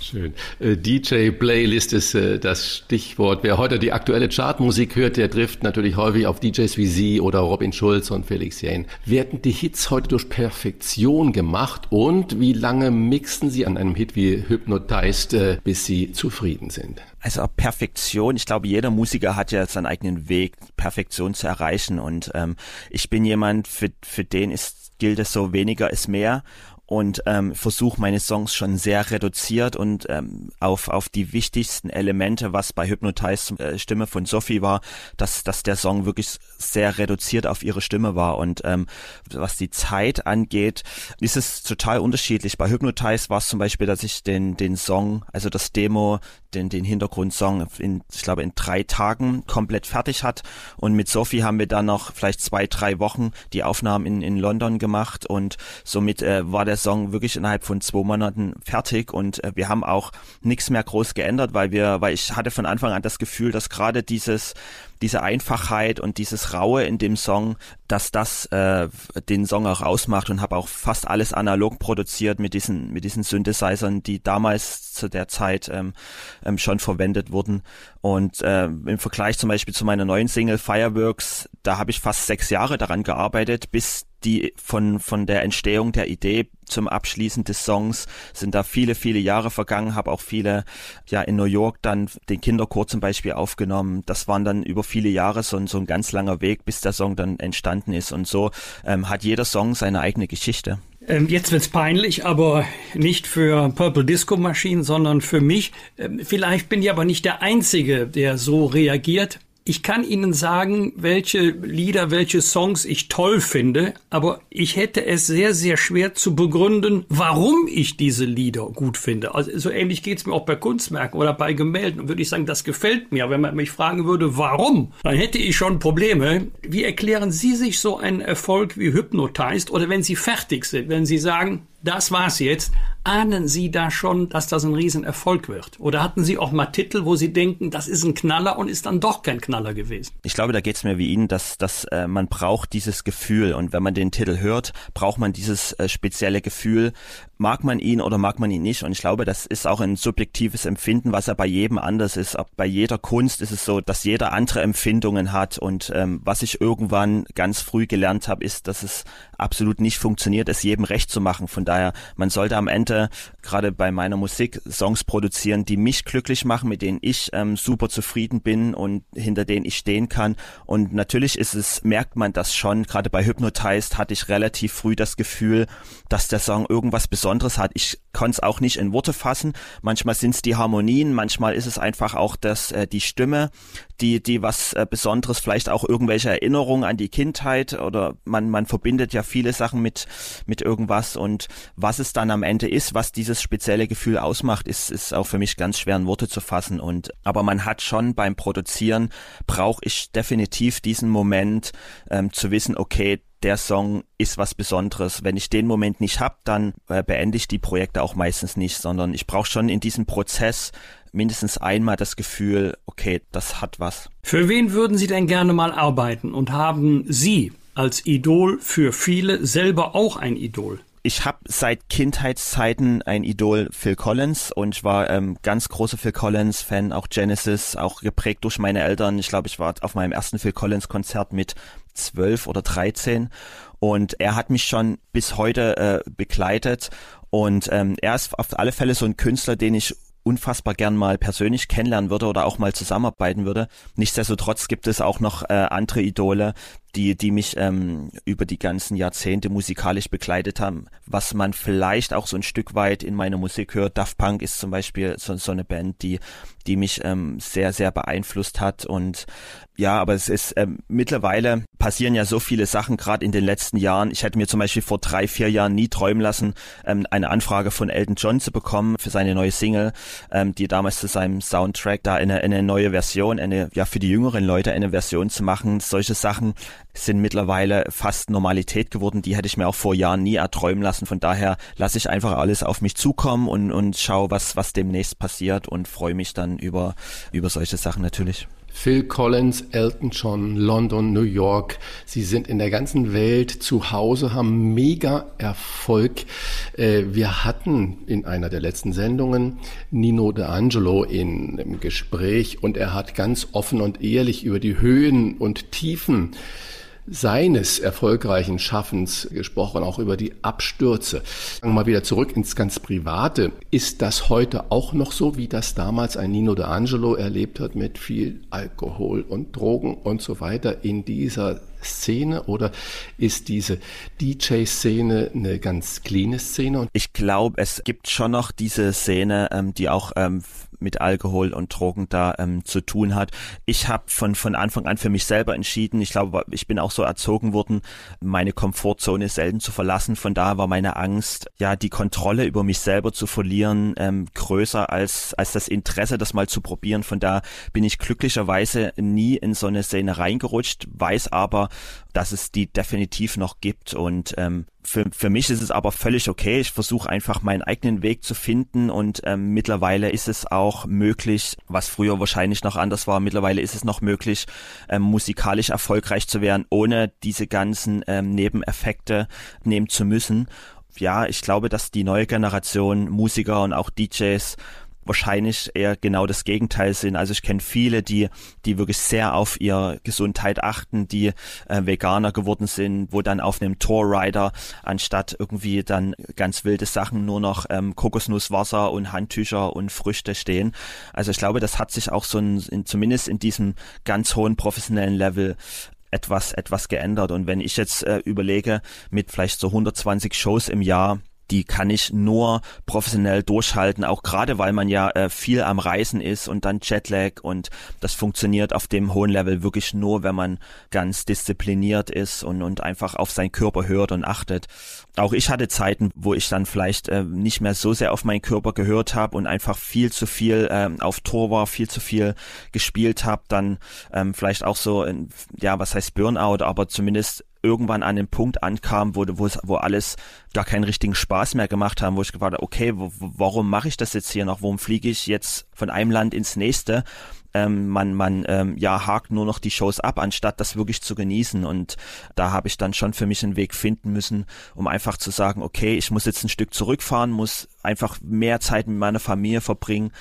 Schön. Äh, DJ-Playlist ist äh, das Stichwort. Wer heute die aktuelle Chartmusik hört, der trifft natürlich häufig auf DJs wie Sie oder Robin Schulz und Felix Jane. Werden die Hits heute durch Perfektion gemacht und wie lange mixen Sie an einem Hit wie Hypnotized, äh, bis Sie zufrieden sind? Also Perfektion, ich glaube, jeder Musiker hat ja seinen eigenen Weg, Perfektion zu erreichen. Und ähm, ich bin jemand, für, für den ist, gilt es so, weniger ist mehr und ähm, versuche meine Songs schon sehr reduziert und ähm, auf, auf die wichtigsten Elemente, was bei Hypnotize äh, Stimme von Sophie war, dass, dass der Song wirklich sehr reduziert auf ihre Stimme war. Und ähm, was die Zeit angeht, ist es total unterschiedlich. Bei Hypnotize war es zum Beispiel, dass ich den, den Song, also das Demo, den, den Hintergrundsong in, ich glaube, in drei Tagen komplett fertig hat. Und mit Sophie haben wir dann noch vielleicht zwei, drei Wochen die Aufnahmen in, in London gemacht und somit äh, war der Song wirklich innerhalb von zwei Monaten fertig und äh, wir haben auch nichts mehr groß geändert, weil wir, weil ich hatte von Anfang an das Gefühl, dass gerade dieses diese Einfachheit und dieses Raue in dem Song, dass das äh, den Song auch ausmacht und habe auch fast alles analog produziert mit diesen mit diesen Synthesizern, die damals zu der Zeit ähm, ähm, schon verwendet wurden. Und äh, im Vergleich zum Beispiel zu meiner neuen Single Fireworks, da habe ich fast sechs Jahre daran gearbeitet, bis die von, von der Entstehung der Idee zum Abschließen des Songs sind da viele, viele Jahre vergangen, habe auch viele, ja, in New York dann den Kinderchor zum Beispiel aufgenommen. Das waren dann über viele Jahre so, ein so ein ganz langer Weg, bis der Song dann entstanden ist. Und so ähm, hat jeder Song seine eigene Geschichte. Ähm, jetzt wird's peinlich, aber nicht für Purple Disco Machine, sondern für mich. Ähm, vielleicht bin ich aber nicht der Einzige, der so reagiert. Ich kann Ihnen sagen, welche Lieder, welche Songs ich toll finde, aber ich hätte es sehr, sehr schwer zu begründen, warum ich diese Lieder gut finde. Also so ähnlich geht's mir auch bei Kunstwerken oder bei Gemälden. Und würde ich sagen, das gefällt mir. Wenn man mich fragen würde, warum, dann hätte ich schon Probleme. Wie erklären Sie sich so einen Erfolg wie Hypnotized oder wenn Sie fertig sind, wenn Sie sagen, das war's jetzt. Ahnen Sie da schon, dass das ein Riesenerfolg wird? Oder hatten Sie auch mal Titel, wo Sie denken, das ist ein Knaller und ist dann doch kein Knaller gewesen? Ich glaube, da geht's mir wie Ihnen, dass, dass äh, man braucht dieses Gefühl und wenn man den Titel hört, braucht man dieses äh, spezielle Gefühl. Mag man ihn oder mag man ihn nicht? Und ich glaube, das ist auch ein subjektives Empfinden, was ja bei jedem anders ist. Bei jeder Kunst ist es so, dass jeder andere Empfindungen hat. Und ähm, was ich irgendwann ganz früh gelernt habe, ist, dass es absolut nicht funktioniert, es jedem recht zu machen. Von daher, man sollte am Ende gerade bei meiner Musik Songs produzieren, die mich glücklich machen, mit denen ich ähm, super zufrieden bin und hinter denen ich stehen kann. Und natürlich ist es, merkt man das schon. Gerade bei Hypnotized hatte ich relativ früh das Gefühl, dass der Song irgendwas Besonderes hat. Ich konnte es auch nicht in Worte fassen. Manchmal sind es die Harmonien, manchmal ist es einfach auch das, äh, die Stimme, die, die was äh, Besonderes, vielleicht auch irgendwelche Erinnerungen an die Kindheit oder man, man verbindet ja viele Sachen mit, mit irgendwas und was es dann am Ende ist, was dieses spezielle Gefühl ausmacht, ist, ist auch für mich ganz schwer in Worte zu fassen und, aber man hat schon beim Produzieren brauche ich definitiv diesen Moment, ähm, zu wissen, okay, der Song ist was Besonderes. Wenn ich den Moment nicht hab, dann äh, beende ich die Projekte auch meistens nicht, sondern ich brauche schon in diesem Prozess mindestens einmal das Gefühl, okay, das hat was. Für wen würden Sie denn gerne mal arbeiten und haben Sie als Idol für viele selber auch ein Idol? ich habe seit Kindheitszeiten ein Idol Phil Collins und ich war ähm, ganz großer Phil Collins Fan, auch Genesis, auch geprägt durch meine Eltern. Ich glaube, ich war auf meinem ersten Phil Collins Konzert mit zwölf oder dreizehn und er hat mich schon bis heute äh, begleitet und ähm, er ist auf alle Fälle so ein Künstler, den ich unfassbar gern mal persönlich kennenlernen würde oder auch mal zusammenarbeiten würde. Nichtsdestotrotz gibt es auch noch äh, andere Idole, die, die mich ähm, über die ganzen Jahrzehnte musikalisch begleitet haben, was man vielleicht auch so ein Stück weit in meiner Musik hört. Daft Punk ist zum Beispiel so, so eine Band, die, die mich ähm, sehr, sehr beeinflusst hat. Und ja, aber es ist ähm, mittlerweile passieren ja so viele Sachen, gerade in den letzten Jahren. Ich hätte mir zum Beispiel vor drei, vier Jahren nie träumen lassen, ähm, eine Anfrage von Elton John zu bekommen für seine neue Single, ähm, die damals zu seinem Soundtrack da eine, eine neue Version, eine, ja, für die jüngeren Leute eine Version zu machen. Solche Sachen sind mittlerweile fast Normalität geworden. Die hätte ich mir auch vor Jahren nie erträumen lassen. Von daher lasse ich einfach alles auf mich zukommen und, und schaue, was, was demnächst passiert und freue mich dann über, über solche Sachen natürlich. Phil Collins, Elton John, London, New York. Sie sind in der ganzen Welt zu Hause, haben mega Erfolg. Äh, wir hatten in einer der letzten Sendungen Nino D'Angelo in, im Gespräch und er hat ganz offen und ehrlich über die Höhen und Tiefen seines erfolgreichen Schaffens gesprochen, auch über die Abstürze. Mal wieder zurück ins ganz Private. Ist das heute auch noch so, wie das damals ein Nino D'Angelo erlebt hat mit viel Alkohol und Drogen und so weiter in dieser Szene oder ist diese DJ-Szene eine ganz cleane Szene? Ich glaube, es gibt schon noch diese Szene, ähm, die auch ähm, mit Alkohol und Drogen da ähm, zu tun hat. Ich habe von von Anfang an für mich selber entschieden. Ich glaube, ich bin auch so erzogen worden, meine Komfortzone selten zu verlassen. Von daher war meine Angst, ja, die Kontrolle über mich selber zu verlieren, ähm, größer als als das Interesse, das mal zu probieren. Von da bin ich glücklicherweise nie in so eine Szene reingerutscht, weiß aber, dass es die definitiv noch gibt und ähm, für, für mich ist es aber völlig okay. Ich versuche einfach meinen eigenen Weg zu finden und ähm, mittlerweile ist es auch möglich, was früher wahrscheinlich noch anders war, mittlerweile ist es noch möglich, ähm, musikalisch erfolgreich zu werden, ohne diese ganzen ähm, Nebeneffekte nehmen zu müssen. Ja, ich glaube, dass die neue Generation Musiker und auch DJs wahrscheinlich eher genau das Gegenteil sind. Also ich kenne viele, die, die wirklich sehr auf ihre Gesundheit achten, die äh, Veganer geworden sind, wo dann auf einem Tourrider anstatt irgendwie dann ganz wilde Sachen nur noch ähm, Kokosnusswasser und Handtücher und Früchte stehen. Also ich glaube, das hat sich auch so ein, in, zumindest in diesem ganz hohen professionellen Level etwas, etwas geändert. Und wenn ich jetzt äh, überlege, mit vielleicht so 120 Shows im Jahr, die kann ich nur professionell durchhalten, auch gerade weil man ja äh, viel am Reisen ist und dann Jetlag und das funktioniert auf dem hohen Level wirklich nur, wenn man ganz diszipliniert ist und, und einfach auf seinen Körper hört und achtet. Auch ich hatte Zeiten, wo ich dann vielleicht äh, nicht mehr so sehr auf meinen Körper gehört habe und einfach viel zu viel äh, auf Tor war, viel zu viel gespielt habe, dann ähm, vielleicht auch so, ja, was heißt Burnout, aber zumindest irgendwann an den Punkt ankam, wo, wo, wo alles gar keinen richtigen Spaß mehr gemacht haben, wo ich gefragt habe, okay, wo, warum mache ich das jetzt hier noch? Warum fliege ich jetzt von einem Land ins nächste? Ähm, man man ähm, ja hakt nur noch die Shows ab, anstatt das wirklich zu genießen. Und da habe ich dann schon für mich einen Weg finden müssen, um einfach zu sagen, okay, ich muss jetzt ein Stück zurückfahren, muss einfach mehr Zeit mit meiner Familie verbringen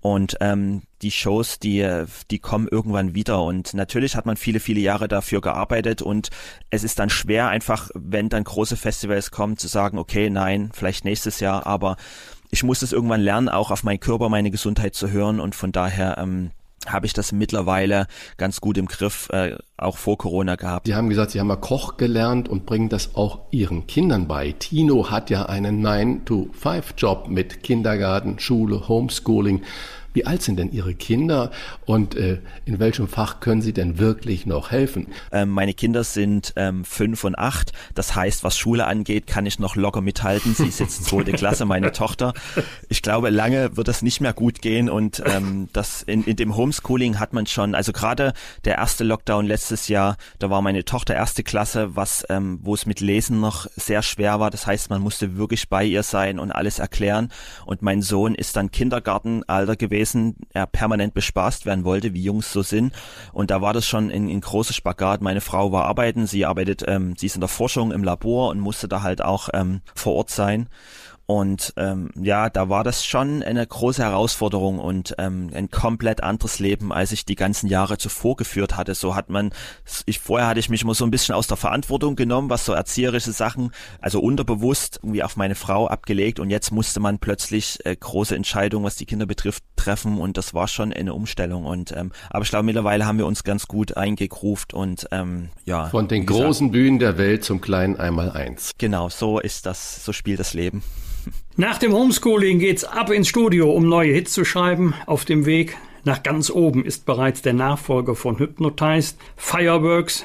und ähm, die Shows, die, die kommen irgendwann wieder. Und natürlich hat man viele, viele Jahre dafür gearbeitet und es ist dann schwer, einfach, wenn dann große Festivals kommen, zu sagen, okay, nein, vielleicht nächstes Jahr, aber ich muss es irgendwann lernen, auch auf meinen Körper, meine Gesundheit zu hören und von daher ähm, habe ich das mittlerweile ganz gut im Griff, äh, auch vor Corona gehabt. Sie haben gesagt, Sie haben mal Koch gelernt und bringen das auch Ihren Kindern bei. Tino hat ja einen 9-to-5-Job mit Kindergarten, Schule, Homeschooling. Wie alt sind denn Ihre Kinder und äh, in welchem Fach können Sie denn wirklich noch helfen? Ähm, meine Kinder sind ähm, fünf und acht. Das heißt, was Schule angeht, kann ich noch locker mithalten. Sie ist jetzt zweite Klasse, meine Tochter. Ich glaube, lange wird das nicht mehr gut gehen und ähm, das in, in dem Homeschooling hat man schon, also gerade der erste Lockdown letztes Jahr, da war meine Tochter erste Klasse, was ähm, wo es mit Lesen noch sehr schwer war. Das heißt, man musste wirklich bei ihr sein und alles erklären. Und mein Sohn ist dann Kindergartenalter gewesen gewesen, er permanent bespaßt werden wollte, wie Jungs so sind. Und da war das schon ein, ein großes Spagat. Meine Frau war arbeiten, sie arbeitet, ähm, sie ist in der Forschung im Labor und musste da halt auch ähm, vor Ort sein. Und ähm, ja, da war das schon eine große Herausforderung und ähm, ein komplett anderes Leben, als ich die ganzen Jahre zuvor geführt hatte. So hat man, ich vorher hatte ich mich immer so ein bisschen aus der Verantwortung genommen, was so erzieherische Sachen, also unterbewusst irgendwie auf meine Frau abgelegt und jetzt musste man plötzlich äh, große Entscheidungen, was die Kinder betrifft, treffen und das war schon eine Umstellung. Und ähm, aber ich glaube, mittlerweile haben wir uns ganz gut eingegruft und ähm, ja. Von den großen Bühnen der Welt zum kleinen Einmaleins. Genau, so ist das, so spielt das Leben. Nach dem Homeschooling geht's ab ins Studio, um neue Hits zu schreiben. Auf dem Weg nach ganz oben ist bereits der Nachfolger von Hypnotized, Fireworks.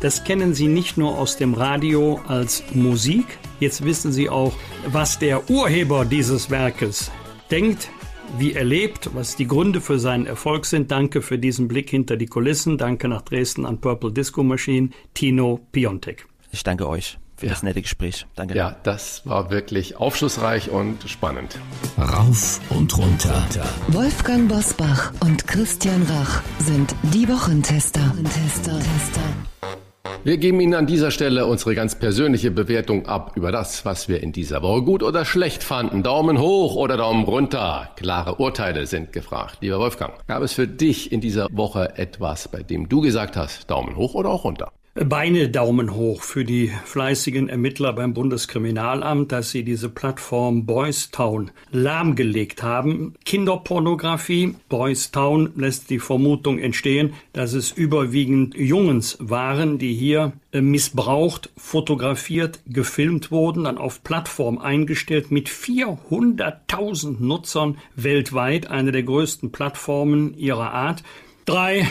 Das kennen Sie nicht nur aus dem Radio als Musik, jetzt wissen Sie auch, was der Urheber dieses Werkes denkt, wie er lebt, was die Gründe für seinen Erfolg sind. Danke für diesen Blick hinter die Kulissen. Danke nach Dresden an Purple Disco Machine, Tino Piontek. Ich danke euch. für ja. das nette Gespräch. Danke. Ja, das war wirklich aufschlussreich und spannend. Rauf und runter. Wolfgang Bosbach und Christian Rach sind die Wochentester. Tester. Wir geben Ihnen an dieser Stelle unsere ganz persönliche Bewertung ab über das, was wir in dieser Woche gut oder schlecht fanden. Daumen hoch oder Daumen runter. Klare Urteile sind gefragt. Lieber Wolfgang, gab es für dich in dieser Woche etwas, bei dem du gesagt hast, Daumen hoch oder auch runter? Beine Daumen hoch für die fleißigen Ermittler beim Bundeskriminalamt, dass sie diese Plattform Boys Town lahmgelegt haben. Kinderpornografie, Boys Town lässt die Vermutung entstehen, dass es überwiegend Jungens waren, die hier äh, missbraucht, fotografiert, gefilmt wurden, dann auf Plattform eingestellt mit 400.000 Nutzern weltweit, eine der größten Plattformen ihrer Art. Drei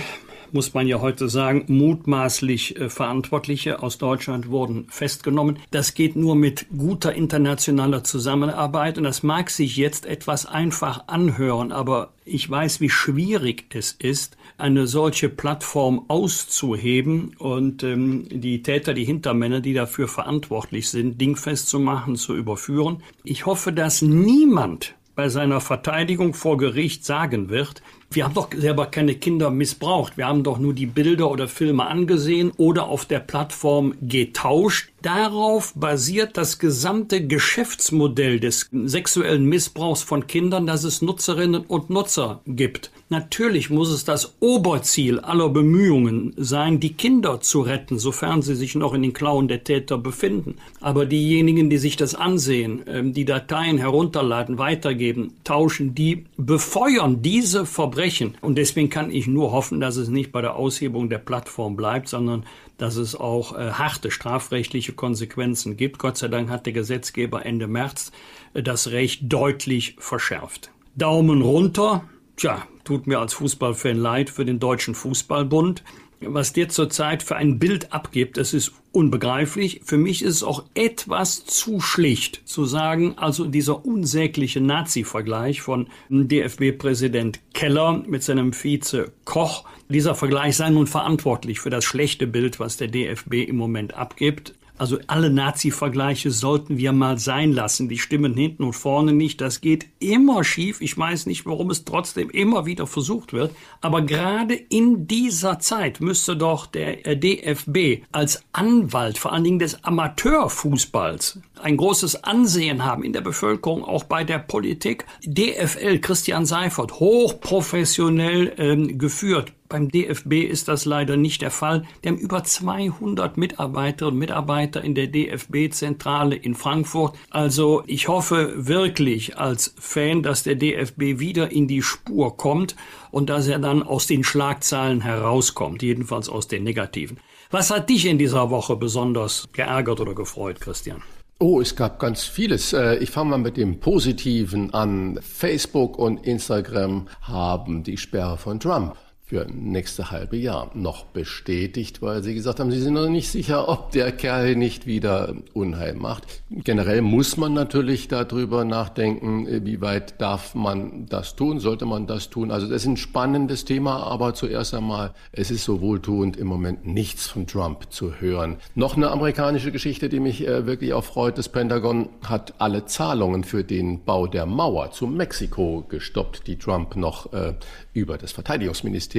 muss man ja heute sagen, mutmaßlich äh, Verantwortliche aus Deutschland wurden festgenommen. Das geht nur mit guter internationaler Zusammenarbeit und das mag sich jetzt etwas einfach anhören, aber ich weiß, wie schwierig es ist, eine solche Plattform auszuheben und ähm, die Täter, die Hintermänner, die dafür verantwortlich sind, dingfest zu machen, zu überführen. Ich hoffe, dass niemand bei seiner Verteidigung vor Gericht sagen wird, wir haben doch selber keine Kinder missbraucht. Wir haben doch nur die Bilder oder Filme angesehen oder auf der Plattform getauscht. Darauf basiert das gesamte Geschäftsmodell des sexuellen Missbrauchs von Kindern, dass es Nutzerinnen und Nutzer gibt. Natürlich muss es das Oberziel aller Bemühungen sein, die Kinder zu retten, sofern sie sich noch in den Klauen der Täter befinden. Aber diejenigen, die sich das ansehen, ähm, die Dateien herunterladen, weitergeben, tauschen, die befeuern diese Verbrechen. Und deswegen kann ich nur hoffen, dass es nicht bei der Aushebung der Plattform bleibt, sondern dass es auch äh, harte strafrechtliche Konsequenzen gibt. Gott sei Dank hat der Gesetzgeber Ende März äh, das Recht deutlich verschärft. Daumen runter. Tja, tut mir als Fußballfan leid für den Deutschen Fußballbund. Was der zurzeit für ein Bild abgibt, das ist unbegreiflich. Für mich ist es auch etwas zu schlicht zu sagen, also dieser unsägliche Nazi-Vergleich von DFB-Präsident Keller mit seinem Vize Koch, dieser Vergleich sei nun verantwortlich für das schlechte Bild, was der DFB im Moment abgibt. Also alle Nazi-Vergleiche sollten wir mal sein lassen. Die stimmen hinten und vorne nicht. Das geht immer schief. Ich weiß nicht, warum es trotzdem immer wieder versucht wird. Aber gerade in dieser Zeit müsste doch der äh, DFB als Anwalt, vor allen Dingen des Amateurfußballs, ein großes Ansehen haben in der Bevölkerung, auch bei der Politik. DFL, Christian Seifert, hochprofessionell ähm, geführt beim DFB ist das leider nicht der Fall. Die haben über 200 Mitarbeiterinnen und Mitarbeiter in der DFB-Zentrale in Frankfurt. Also ich hoffe wirklich als Fan, dass der DFB wieder in die Spur kommt und dass er dann aus den Schlagzeilen herauskommt, jedenfalls aus den negativen. Was hat dich in dieser Woche besonders geärgert oder gefreut, Christian? Oh, es gab ganz vieles. Äh, ich fange mal mit dem Positiven an. Facebook und Instagram haben die Sperre von Trump für nächste halbe Jahr noch bestätigt, weil sie gesagt haben, sie sind noch nicht sicher, ob der Kerl nicht wieder Unheil macht. Generell muss man natürlich darüber nachdenken, wie weit darf man das tun, sollte man das tun. Also das ist ein spannendes Thema, aber zuerst einmal, es ist so wohltuend im Moment nichts von Trump zu hören. Noch eine amerikanische Geschichte, die mich äh, wirklich auch freut. Das Pentagon hat alle Zahlungen für den Bau der Mauer zu Mexiko gestoppt, die Trump noch äh, über das Verteidigungsministerium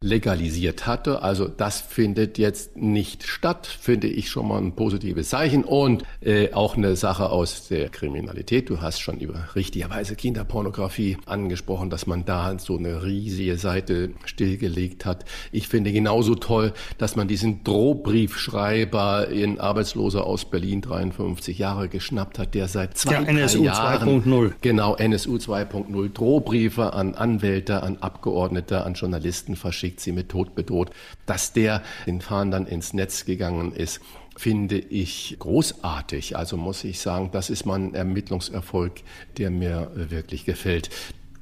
legalisiert hatte. Also das findet jetzt nicht statt, finde ich schon mal ein positives Zeichen und äh, auch eine Sache aus der Kriminalität. Du hast schon über richtigerweise Kinderpornografie angesprochen, dass man da so eine riesige Seite stillgelegt hat. Ich finde genauso toll, dass man diesen Drohbriefschreiber in Arbeitsloser aus Berlin 53 Jahre geschnappt hat, der seit zwei ja, NSU Jahren 2.0 genau NSU 2.0 Drohbriefe an Anwälte, an Abgeordnete, an Journalisten verschickt, sie mit Tod bedroht, dass der den dann ins Netz gegangen ist finde ich großartig. Also muss ich sagen, das ist mein Ermittlungserfolg, der mir wirklich gefällt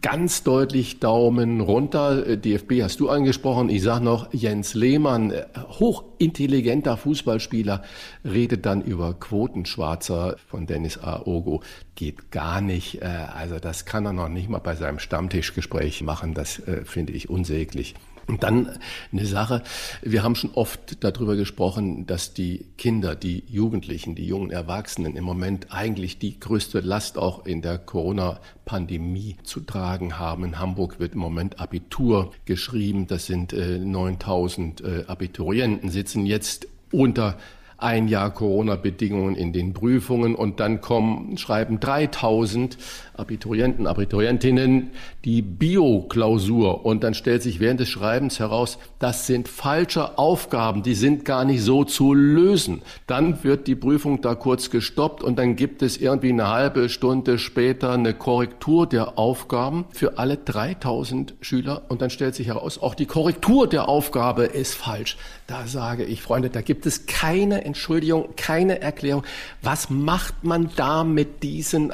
ganz deutlich Daumen runter. DFB hast du angesprochen. Ich sage noch, Jens Lehmann, hochintelligenter Fußballspieler, redet dann über Quotenschwarzer von Dennis Aogo. Geht gar nicht. Äh, also das kann er noch nicht mal bei seinem Stammtischgespräch machen. Das äh, finde ich unsäglich. Und dann eine Sache, wir haben schon oft darüber gesprochen, dass die Kinder, die Jugendlichen, die jungen Erwachsenen im Moment eigentlich die größte Last auch in der Corona-Pandemie zu tragen haben. In Hamburg wird im Moment Abitur geschrieben, das sind äh, 9000 äh, Abiturienten, sitzen jetzt unter ein Jahr Corona-Bedingungen in den Prüfungen. Und dann kommen, schreiben 3000 Abiturienten, Abiturientinnen die Bio-Klausur und dann stellt sich während des Schreibens heraus, das sind falsche Aufgaben, die sind gar nicht so zu lösen. Dann wird die Prüfung da kurz gestoppt und dann gibt es irgendwie eine halbe Stunde später eine Korrektur der Aufgaben für alle 3000 Schüler und dann stellt sich heraus, auch die Korrektur der Aufgabe ist falsch. Da sage ich, Freunde, da gibt es keine Entschuldigung, keine Erklärung. Was macht man da mit diesen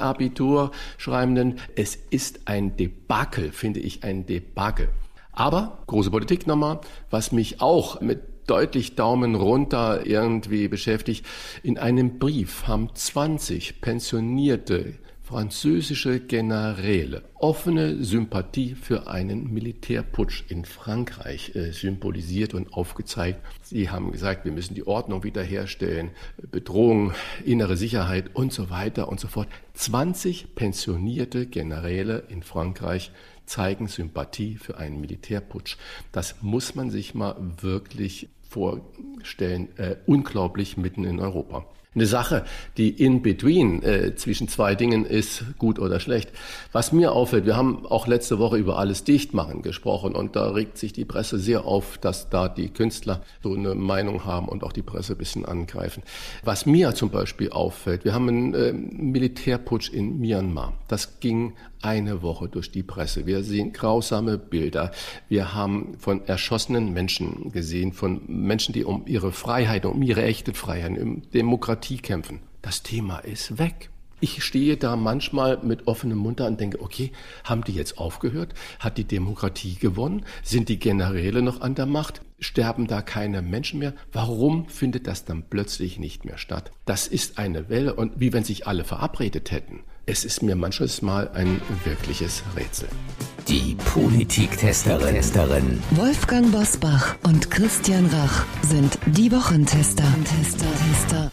Abiturschreibenden? Es ist ein Debakel, finde ich, ein Debakel. Aber große Politik nochmal, was mich auch mit deutlich Daumen runter irgendwie beschäftigt. In einem Brief haben 20 pensionierte französische Generäle offene Sympathie für einen Militärputsch in Frankreich äh, symbolisiert und aufgezeigt. Sie haben gesagt, wir müssen die Ordnung wiederherstellen, Bedrohung, innere Sicherheit und so weiter und so fort. 20 pensionierte Generäle in Frankreich zeigen Sympathie für einen Militärputsch. Das muss man sich mal wirklich vorstellen. Äh, unglaublich mitten in Europa eine Sache, die in between äh, zwischen zwei Dingen ist, gut oder schlecht. Was mir auffällt, wir haben auch letzte Woche über alles Dichtmachen gesprochen und da regt sich die Presse sehr auf, dass da die Künstler so eine Meinung haben und auch die Presse ein bisschen angreifen. Was mir zum Beispiel auffällt, wir haben einen äh, Militärputsch in Myanmar. Das ging eine Woche durch die Presse. Wir sehen grausame Bilder. Wir haben von erschossenen Menschen gesehen, von Menschen, die um ihre Freiheit, um ihre echte Freiheit, um Demokratie kämpfen. Das Thema ist weg. Ich stehe da manchmal mit offenem Mund da und denke, okay, haben die jetzt aufgehört? Hat die Demokratie gewonnen? Sind die Generäle noch an der Macht? Sterben da keine Menschen mehr? Warum findet das dann plötzlich nicht mehr statt? Das ist eine Welle und wie wenn sich alle verabredet hätten. Es ist mir manches Mal ein wirkliches Rätsel. Die Politiktesterin. Wolfgang Bosbach und Christian Rach sind die Wochentester. Tester, Tester.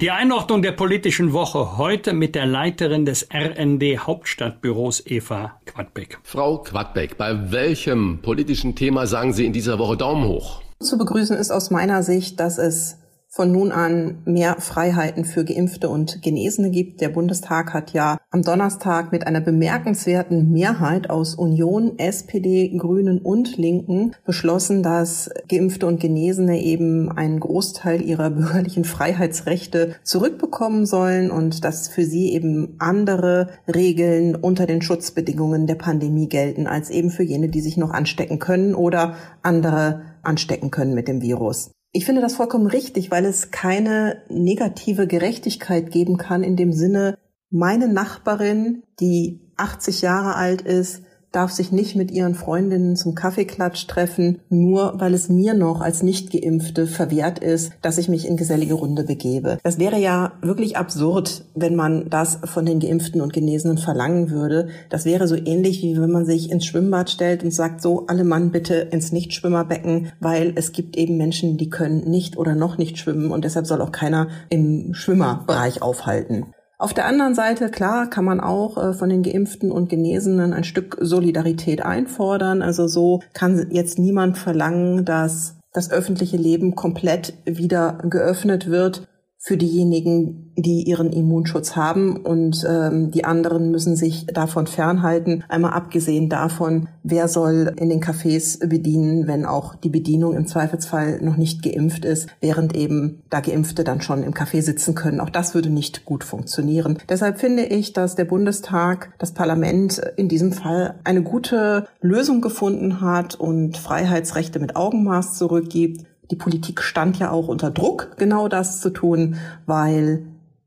Die Einordnung der politischen Woche heute mit der Leiterin des RND Hauptstadtbüros Eva Quadbeck. Frau Quadbeck, bei welchem politischen Thema sagen Sie in dieser Woche Daumen hoch? Zu begrüßen ist aus meiner Sicht, dass es von nun an mehr Freiheiten für Geimpfte und Genesene gibt. Der Bundestag hat ja am Donnerstag mit einer bemerkenswerten Mehrheit aus Union, SPD, Grünen und Linken beschlossen, dass Geimpfte und Genesene eben einen Großteil ihrer bürgerlichen Freiheitsrechte zurückbekommen sollen und dass für sie eben andere Regeln unter den Schutzbedingungen der Pandemie gelten als eben für jene, die sich noch anstecken können oder andere anstecken können mit dem Virus. Ich finde das vollkommen richtig, weil es keine negative Gerechtigkeit geben kann in dem Sinne, meine Nachbarin, die 80 Jahre alt ist, darf sich nicht mit ihren Freundinnen zum Kaffeeklatsch treffen, nur weil es mir noch als Nichtgeimpfte verwehrt ist, dass ich mich in gesellige Runde begebe. Das wäre ja wirklich absurd, wenn man das von den Geimpften und Genesenen verlangen würde. Das wäre so ähnlich, wie wenn man sich ins Schwimmbad stellt und sagt, so, alle Mann bitte ins Nichtschwimmerbecken, weil es gibt eben Menschen, die können nicht oder noch nicht schwimmen und deshalb soll auch keiner im Schwimmerbereich aufhalten. Auf der anderen Seite, klar, kann man auch äh, von den Geimpften und Genesenen ein Stück Solidarität einfordern. Also so kann jetzt niemand verlangen, dass das öffentliche Leben komplett wieder geöffnet wird für diejenigen, die ihren Immunschutz haben und ähm, die anderen müssen sich davon fernhalten. Einmal abgesehen davon, wer soll in den Cafés bedienen, wenn auch die Bedienung im Zweifelsfall noch nicht geimpft ist, während eben da Geimpfte dann schon im Café sitzen können. Auch das würde nicht gut funktionieren. Deshalb finde ich, dass der Bundestag, das Parlament in diesem Fall eine gute Lösung gefunden hat und Freiheitsrechte mit Augenmaß zurückgibt. Die Politik stand ja auch unter Druck, genau das zu tun, weil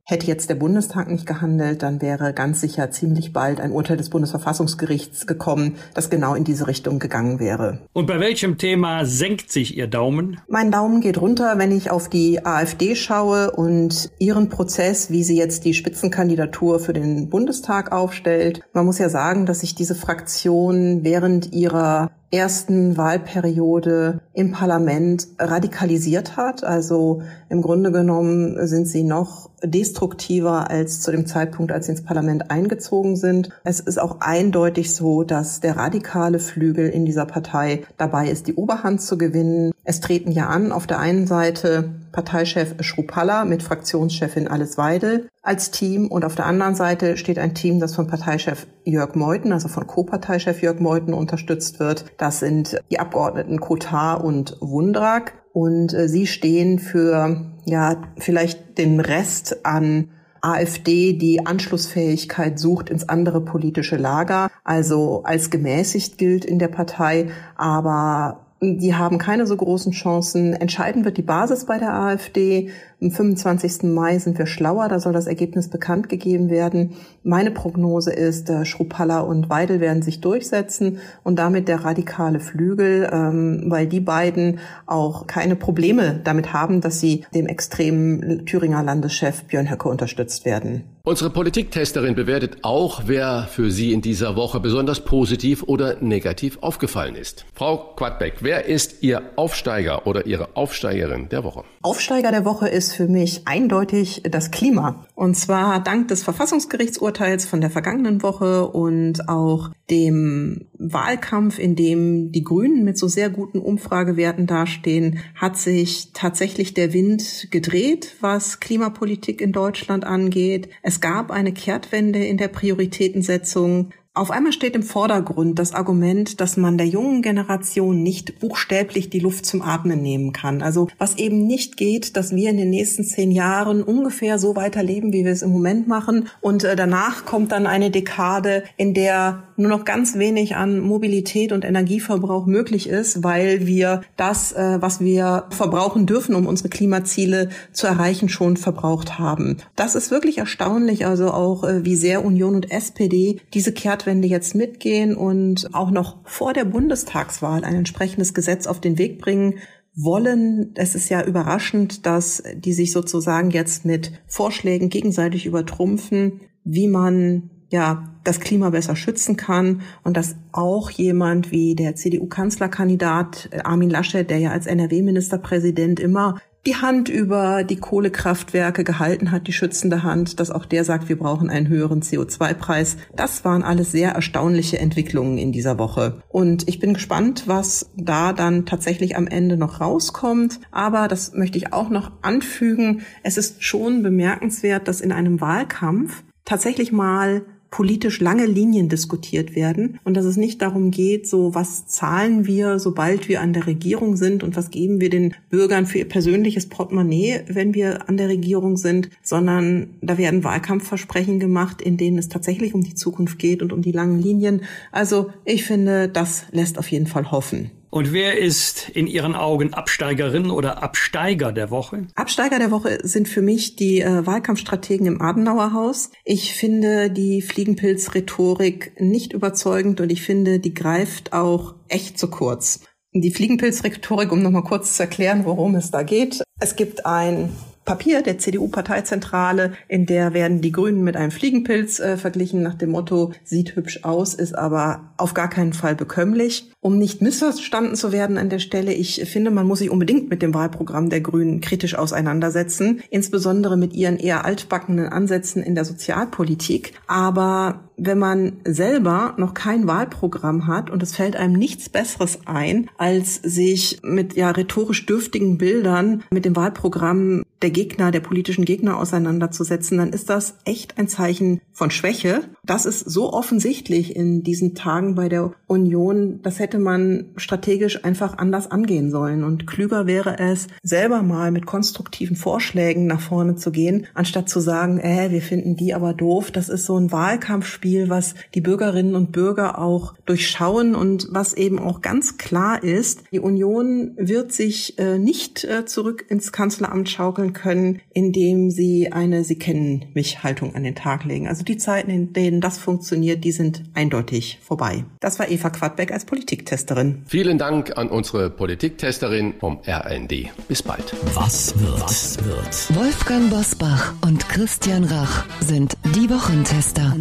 Hätte jetzt der Bundestag nicht gehandelt, dann wäre ganz sicher ziemlich bald ein Urteil des Bundesverfassungsgerichts gekommen, das genau in diese Richtung gegangen wäre. Und bei welchem Thema senkt sich Ihr Daumen? Mein Daumen geht runter, wenn ich auf die AfD schaue und ihren Prozess, wie sie jetzt die Spitzenkandidatur für den Bundestag aufstellt. Man muss ja sagen, dass sich diese Fraktion während ihrer ersten Wahlperiode im Parlament radikalisiert hat. Also im Grunde genommen sind sie noch destruktiver als zu dem Zeitpunkt, als sie ins Parlament eingezogen sind. Es ist auch eindeutig so, dass der radikale Flügel in dieser Partei dabei ist, die Oberhand zu gewinnen. Es treten ja an auf der einen Seite Parteichef Schrupalla mit Fraktionschefin Alice Weidel als Team. Und auf der anderen Seite steht ein Team, das von Parteichef Jörg Meuthen, also von Co-Parteichef Jörg Meuthen unterstützt wird. Das sind die Abgeordneten Kotar und Wundrak. Und äh, sie stehen für ja vielleicht den Rest an AfD die Anschlussfähigkeit sucht ins andere politische Lager, also als gemäßigt gilt in der Partei, aber die haben keine so großen Chancen. Entscheidend wird die Basis bei der AfD. Am 25. Mai sind wir schlauer, da soll das Ergebnis bekannt gegeben werden. Meine Prognose ist, äh, Schrupalla und Weidel werden sich durchsetzen und damit der radikale Flügel, ähm, weil die beiden auch keine Probleme damit haben, dass sie dem extremen Thüringer Landeschef Björn Höcke unterstützt werden. Unsere Politiktesterin bewertet auch, wer für sie in dieser Woche besonders positiv oder negativ aufgefallen ist. Frau Quadbeck, wer ist Ihr Aufsteiger oder Ihre Aufsteigerin der Woche? Aufsteiger der Woche ist für mich eindeutig das Klima. Und zwar dank des Verfassungsgerichtsurteils von der vergangenen Woche und auch dem Wahlkampf, in dem die Grünen mit so sehr guten Umfragewerten dastehen, hat sich tatsächlich der Wind gedreht, was Klimapolitik in Deutschland angeht. Es gab eine Kehrtwende in der Prioritätensetzung. Auf einmal steht im Vordergrund das Argument, dass man der jungen Generation nicht buchstäblich die Luft zum Atmen nehmen kann. Also was eben nicht geht, dass wir in den nächsten zehn Jahren ungefähr so weiterleben, wie wir es im Moment machen. Und äh, danach kommt dann eine Dekade, in der nur noch ganz wenig an Mobilität und Energieverbrauch möglich ist, weil wir das, äh, was wir verbrauchen dürfen, um unsere Klimaziele zu erreichen, schon verbraucht haben. Das ist wirklich erstaunlich, also auch äh, wie sehr Union und SPD diese Kehrtwende Kehrtwende jetzt mitgehen und auch noch vor der Bundestagswahl ein entsprechendes Gesetz auf den Weg bringen wollen. Es ist ja überraschend, dass die sich sozusagen jetzt mit Vorschlägen gegenseitig übertrumpfen, wie man ja das Klima besser schützen kann und dass auch jemand wie der CDU-Kanzlerkandidat Armin Laschet, der ja als NRW-Ministerpräsident immer die Hand über die Kohlekraftwerke gehalten hat, die schützende Hand, dass auch der sagt, wir brauchen einen höheren CO2-Preis. Das waren alles sehr erstaunliche Entwicklungen in dieser Woche. Und ich bin gespannt, was da dann tatsächlich am Ende noch rauskommt. Aber das möchte ich auch noch anfügen. Es ist schon bemerkenswert, dass in einem Wahlkampf tatsächlich mal politisch lange Linien diskutiert werden und dass es nicht darum geht, so was zahlen wir, sobald wir an der Regierung sind und was geben wir den Bürgern für ihr persönliches Portemonnaie, wenn wir an der Regierung sind, sondern da werden Wahlkampfversprechen gemacht, in denen es tatsächlich um die Zukunft geht und um die langen Linien. Also ich finde, das lässt auf jeden Fall hoffen. Und wer ist in Ihren Augen Absteigerin oder Absteiger der Woche? Absteiger der Woche sind für mich die äh, Wahlkampfstrategen im Adenauer Haus. Ich finde die Fliegenpilz-Rhetorik nicht überzeugend und ich finde, die greift auch echt zu kurz. Die Fliegenpilz-Rhetorik, um nochmal kurz zu erklären, worum es da geht. Es gibt ein Papier der CDU-Parteizentrale, in der werden die Grünen mit einem Fliegenpilz äh, verglichen nach dem Motto, sieht hübsch aus, ist aber auf gar keinen Fall bekömmlich. Um nicht missverstanden zu werden an der Stelle, ich finde, man muss sich unbedingt mit dem Wahlprogramm der Grünen kritisch auseinandersetzen, insbesondere mit ihren eher altbackenen Ansätzen in der Sozialpolitik. Aber wenn man selber noch kein Wahlprogramm hat und es fällt einem nichts Besseres ein, als sich mit ja rhetorisch dürftigen Bildern mit dem Wahlprogramm der Gegner, der politischen Gegner auseinanderzusetzen, dann ist das echt ein Zeichen von Schwäche. Das ist so offensichtlich in diesen Tagen bei der Union, das hätte man strategisch einfach anders angehen sollen. Und klüger wäre es, selber mal mit konstruktiven Vorschlägen nach vorne zu gehen, anstatt zu sagen, äh, wir finden die aber doof. Das ist so ein Wahlkampfspiel Spiel, was die Bürgerinnen und Bürger auch durchschauen und was eben auch ganz klar ist, die Union wird sich äh, nicht äh, zurück ins Kanzleramt schaukeln können, indem sie eine Sie kennen mich Haltung an den Tag legen. Also die Zeiten, in denen das funktioniert, die sind eindeutig vorbei. Das war Eva Quadbeck als Politiktesterin. Vielen Dank an unsere Politiktesterin vom RND. Bis bald. Was wird? Was wird? Wolfgang Bosbach und Christian Rach sind die Wochentester.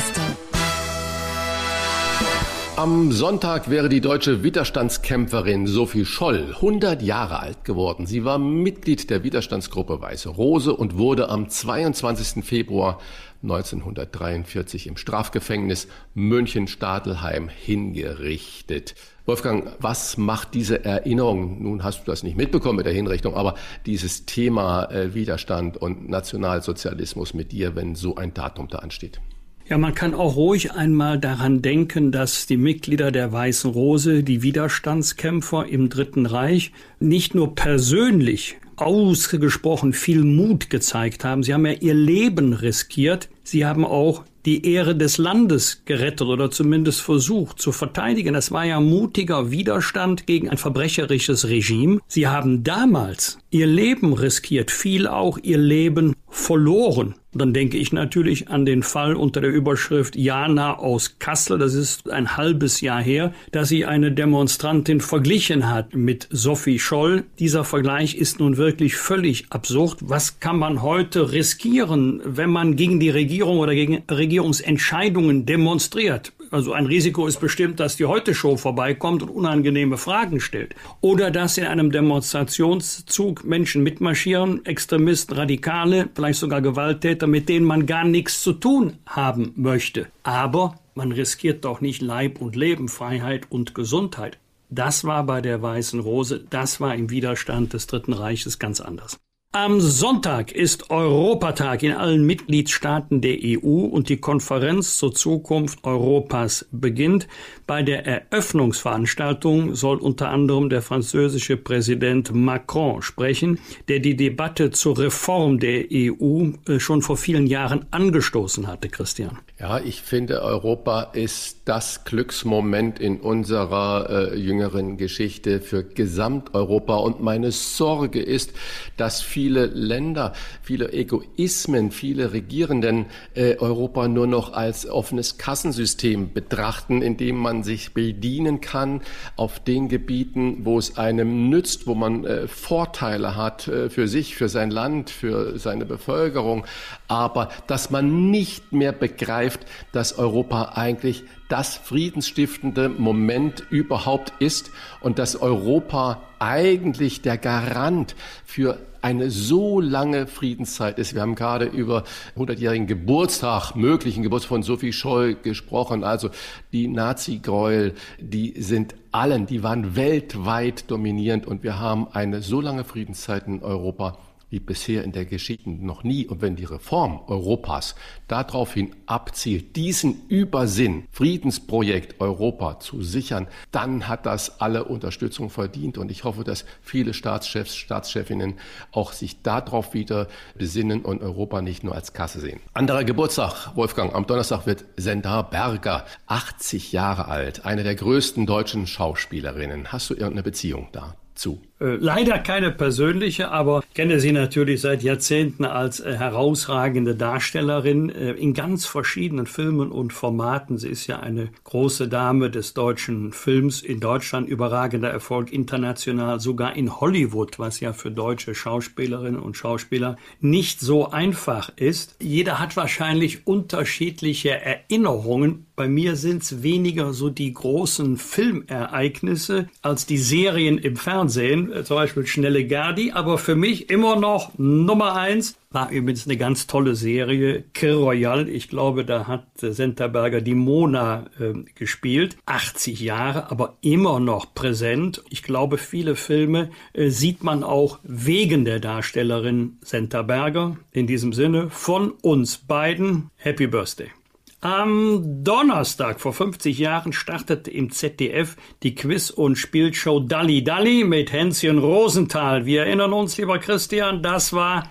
Tester. Am Sonntag wäre die deutsche Widerstandskämpferin Sophie Scholl 100 Jahre alt geworden. Sie war Mitglied der Widerstandsgruppe Weiße Rose und wurde am 22. Februar 1943 im Strafgefängnis München-Stadelheim hingerichtet. Wolfgang, was macht diese Erinnerung, nun hast du das nicht mitbekommen mit der Hinrichtung, aber dieses Thema äh, Widerstand und Nationalsozialismus mit dir, wenn so ein Datum da ansteht? Ja, man kann auch ruhig einmal daran denken, dass die Mitglieder der Weißen Rose, die Widerstandskämpfer im Dritten Reich, nicht nur persönlich ausgesprochen viel Mut gezeigt haben. Sie haben ja ihr Leben riskiert. Sie haben auch die Ehre des Landes gerettet oder zumindest versucht zu verteidigen. Das war ja mutiger Widerstand gegen ein verbrecherisches Regime. Sie haben damals ihr Leben riskiert, viel auch ihr Leben verloren. Dann denke ich natürlich an den Fall unter der Überschrift Jana aus Kassel. Das ist ein halbes Jahr her, dass sie eine Demonstrantin verglichen hat mit Sophie Scholl. Dieser Vergleich ist nun wirklich völlig absurd. Was kann man heute riskieren, wenn man gegen die Regierung oder gegen Regierungsentscheidungen demonstriert? Also ein Risiko ist bestimmt, dass die Heute-Show vorbeikommt und unangenehme Fragen stellt. Oder dass in einem Demonstrationszug Menschen mitmarschieren, Extremisten, Radikale, vielleicht sogar Gewalttäter, mit denen man gar nichts zu tun haben möchte. Aber man riskiert doch nicht Leib und Leben, Freiheit und Gesundheit. Das war bei der Weißen Rose, das war im Widerstand des Dritten Reiches ganz anders. Am Sonntag ist Europatag in allen Mitgliedstaaten der EU und die Konferenz zur Zukunft Europas beginnt. Bei der Eröffnungsveranstaltung soll unter anderem der französische Präsident Macron sprechen, der die Debatte zur Reform der EU äh, schon vor vielen Jahren angestoßen hatte, Christian. Ja, ich finde, Europa ist das Glücksmoment in unserer äh, jüngeren Geschichte für Gesamteuropa. Und meine Sorge ist, dass viele Länder, viele Egoismen, viele Regierenden äh, Europa nur noch als offenes Kassensystem betrachten, in dem man sich bedienen kann auf den Gebieten, wo es einem nützt, wo man äh, Vorteile hat äh, für sich, für sein Land, für seine Bevölkerung, aber dass man nicht mehr begreift, dass Europa eigentlich das friedensstiftende Moment überhaupt ist und dass Europa eigentlich der Garant für eine so lange Friedenszeit ist. Wir haben gerade über 100-jährigen Geburtstag, möglichen Geburtstag von Sophie Scholl gesprochen. Also die Nazi-Gräuel, die sind allen, die waren weltweit dominierend und wir haben eine so lange Friedenszeit in Europa wie bisher in der Geschichte noch nie. Und wenn die Reform Europas daraufhin abzielt, diesen Übersinn, Friedensprojekt Europa zu sichern, dann hat das alle Unterstützung verdient. Und ich hoffe, dass viele Staatschefs, Staatschefinnen auch sich darauf wieder besinnen und Europa nicht nur als Kasse sehen. Anderer Geburtstag, Wolfgang. Am Donnerstag wird Senda Berger 80 Jahre alt, eine der größten deutschen Schauspielerinnen. Hast du irgendeine Beziehung dazu? Äh, leider keine persönliche, aber kenne sie natürlich seit Jahrzehnten als äh, herausragende Darstellerin äh, in ganz verschiedenen Filmen und Formaten. Sie ist ja eine große Dame des deutschen Films, in Deutschland überragender Erfolg, international sogar in Hollywood, was ja für deutsche Schauspielerinnen und Schauspieler nicht so einfach ist. Jeder hat wahrscheinlich unterschiedliche Erinnerungen. Bei mir sind es weniger so die großen Filmereignisse als die Serien im Fernsehen äh, zum Beispiel Schnelle Gerdi, aber für mich immer noch Nummer eins. War übrigens eine ganz tolle Serie, Kir Royal. Ich glaube, da hat äh, Senterberger die Mona äh, gespielt. 80 Jahre, aber immer noch präsent. Ich glaube, viele Filme äh, sieht man auch wegen der Darstellerin Senterberger. In diesem Sinne von uns beiden Happy Birthday. Am Donnerstag vor 50 Jahren startete im ZDF die Quiz- und Spielshow Dalli Dalli mit Hänschen Rosenthal. Wir erinnern uns, lieber Christian, das war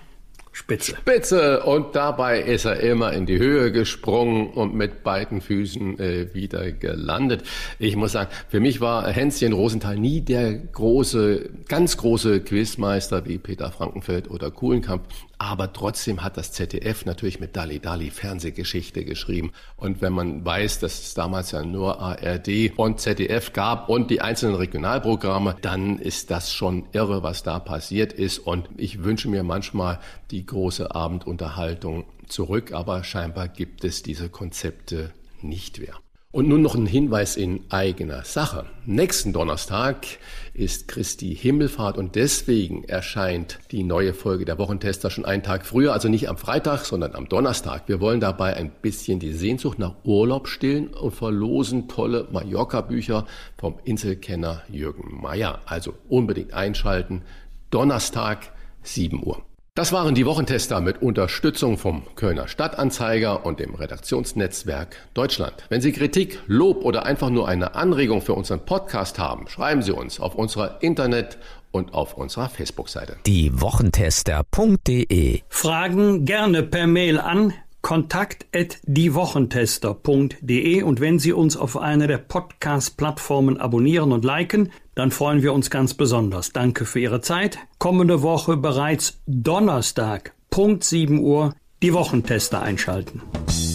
Spitze. Spitze. Und dabei ist er immer in die Höhe gesprungen und mit beiden Füßen äh, wieder gelandet. Ich muss sagen, für mich war Hänschen Rosenthal nie der große, ganz große Quizmeister wie Peter Frankenfeld oder Kuhlenkamp. Aber trotzdem hat das ZDF natürlich mit Dali Dali Fernsehgeschichte geschrieben. Und wenn man weiß, dass es damals ja nur ARD und ZDF gab und die einzelnen Regionalprogramme, dann ist das schon irre, was da passiert ist. Und ich wünsche mir manchmal die große Abendunterhaltung zurück, aber scheinbar gibt es diese Konzepte nicht mehr. Und nun noch ein Hinweis in eigener Sache. Nächsten Donnerstag ist Christi Himmelfahrt und deswegen erscheint die neue Folge der Wochentester schon einen Tag früher, also nicht am Freitag, sondern am Donnerstag. Wir wollen dabei ein bisschen die Sehnsucht nach Urlaub stillen und verlosen tolle Mallorca-Bücher vom Inselkenner Jürgen Meyer. Also unbedingt einschalten. Donnerstag, 7 Uhr. Das waren die Wochentester mit Unterstützung vom Kölner Stadtanzeiger und dem Redaktionsnetzwerk Deutschland. Wenn Sie Kritik, Lob oder einfach nur eine Anregung für unseren Podcast haben, schreiben Sie uns auf unserer Internet- und auf unserer Facebook-Seite. Die Wochentester.de Fragen gerne per Mail an kontakt@diewochentester.de und wenn Sie uns auf einer der Podcast-Plattformen abonnieren und liken, dann freuen wir uns ganz besonders. Danke für Ihre Zeit. Kommende Woche bereits Donnerstag, Punkt 7 Uhr, die Wochentester einschalten.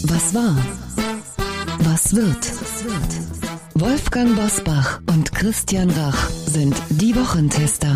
Was war? Was wird? Wolfgang Bosbach und Christian Rach sind die Wochentester.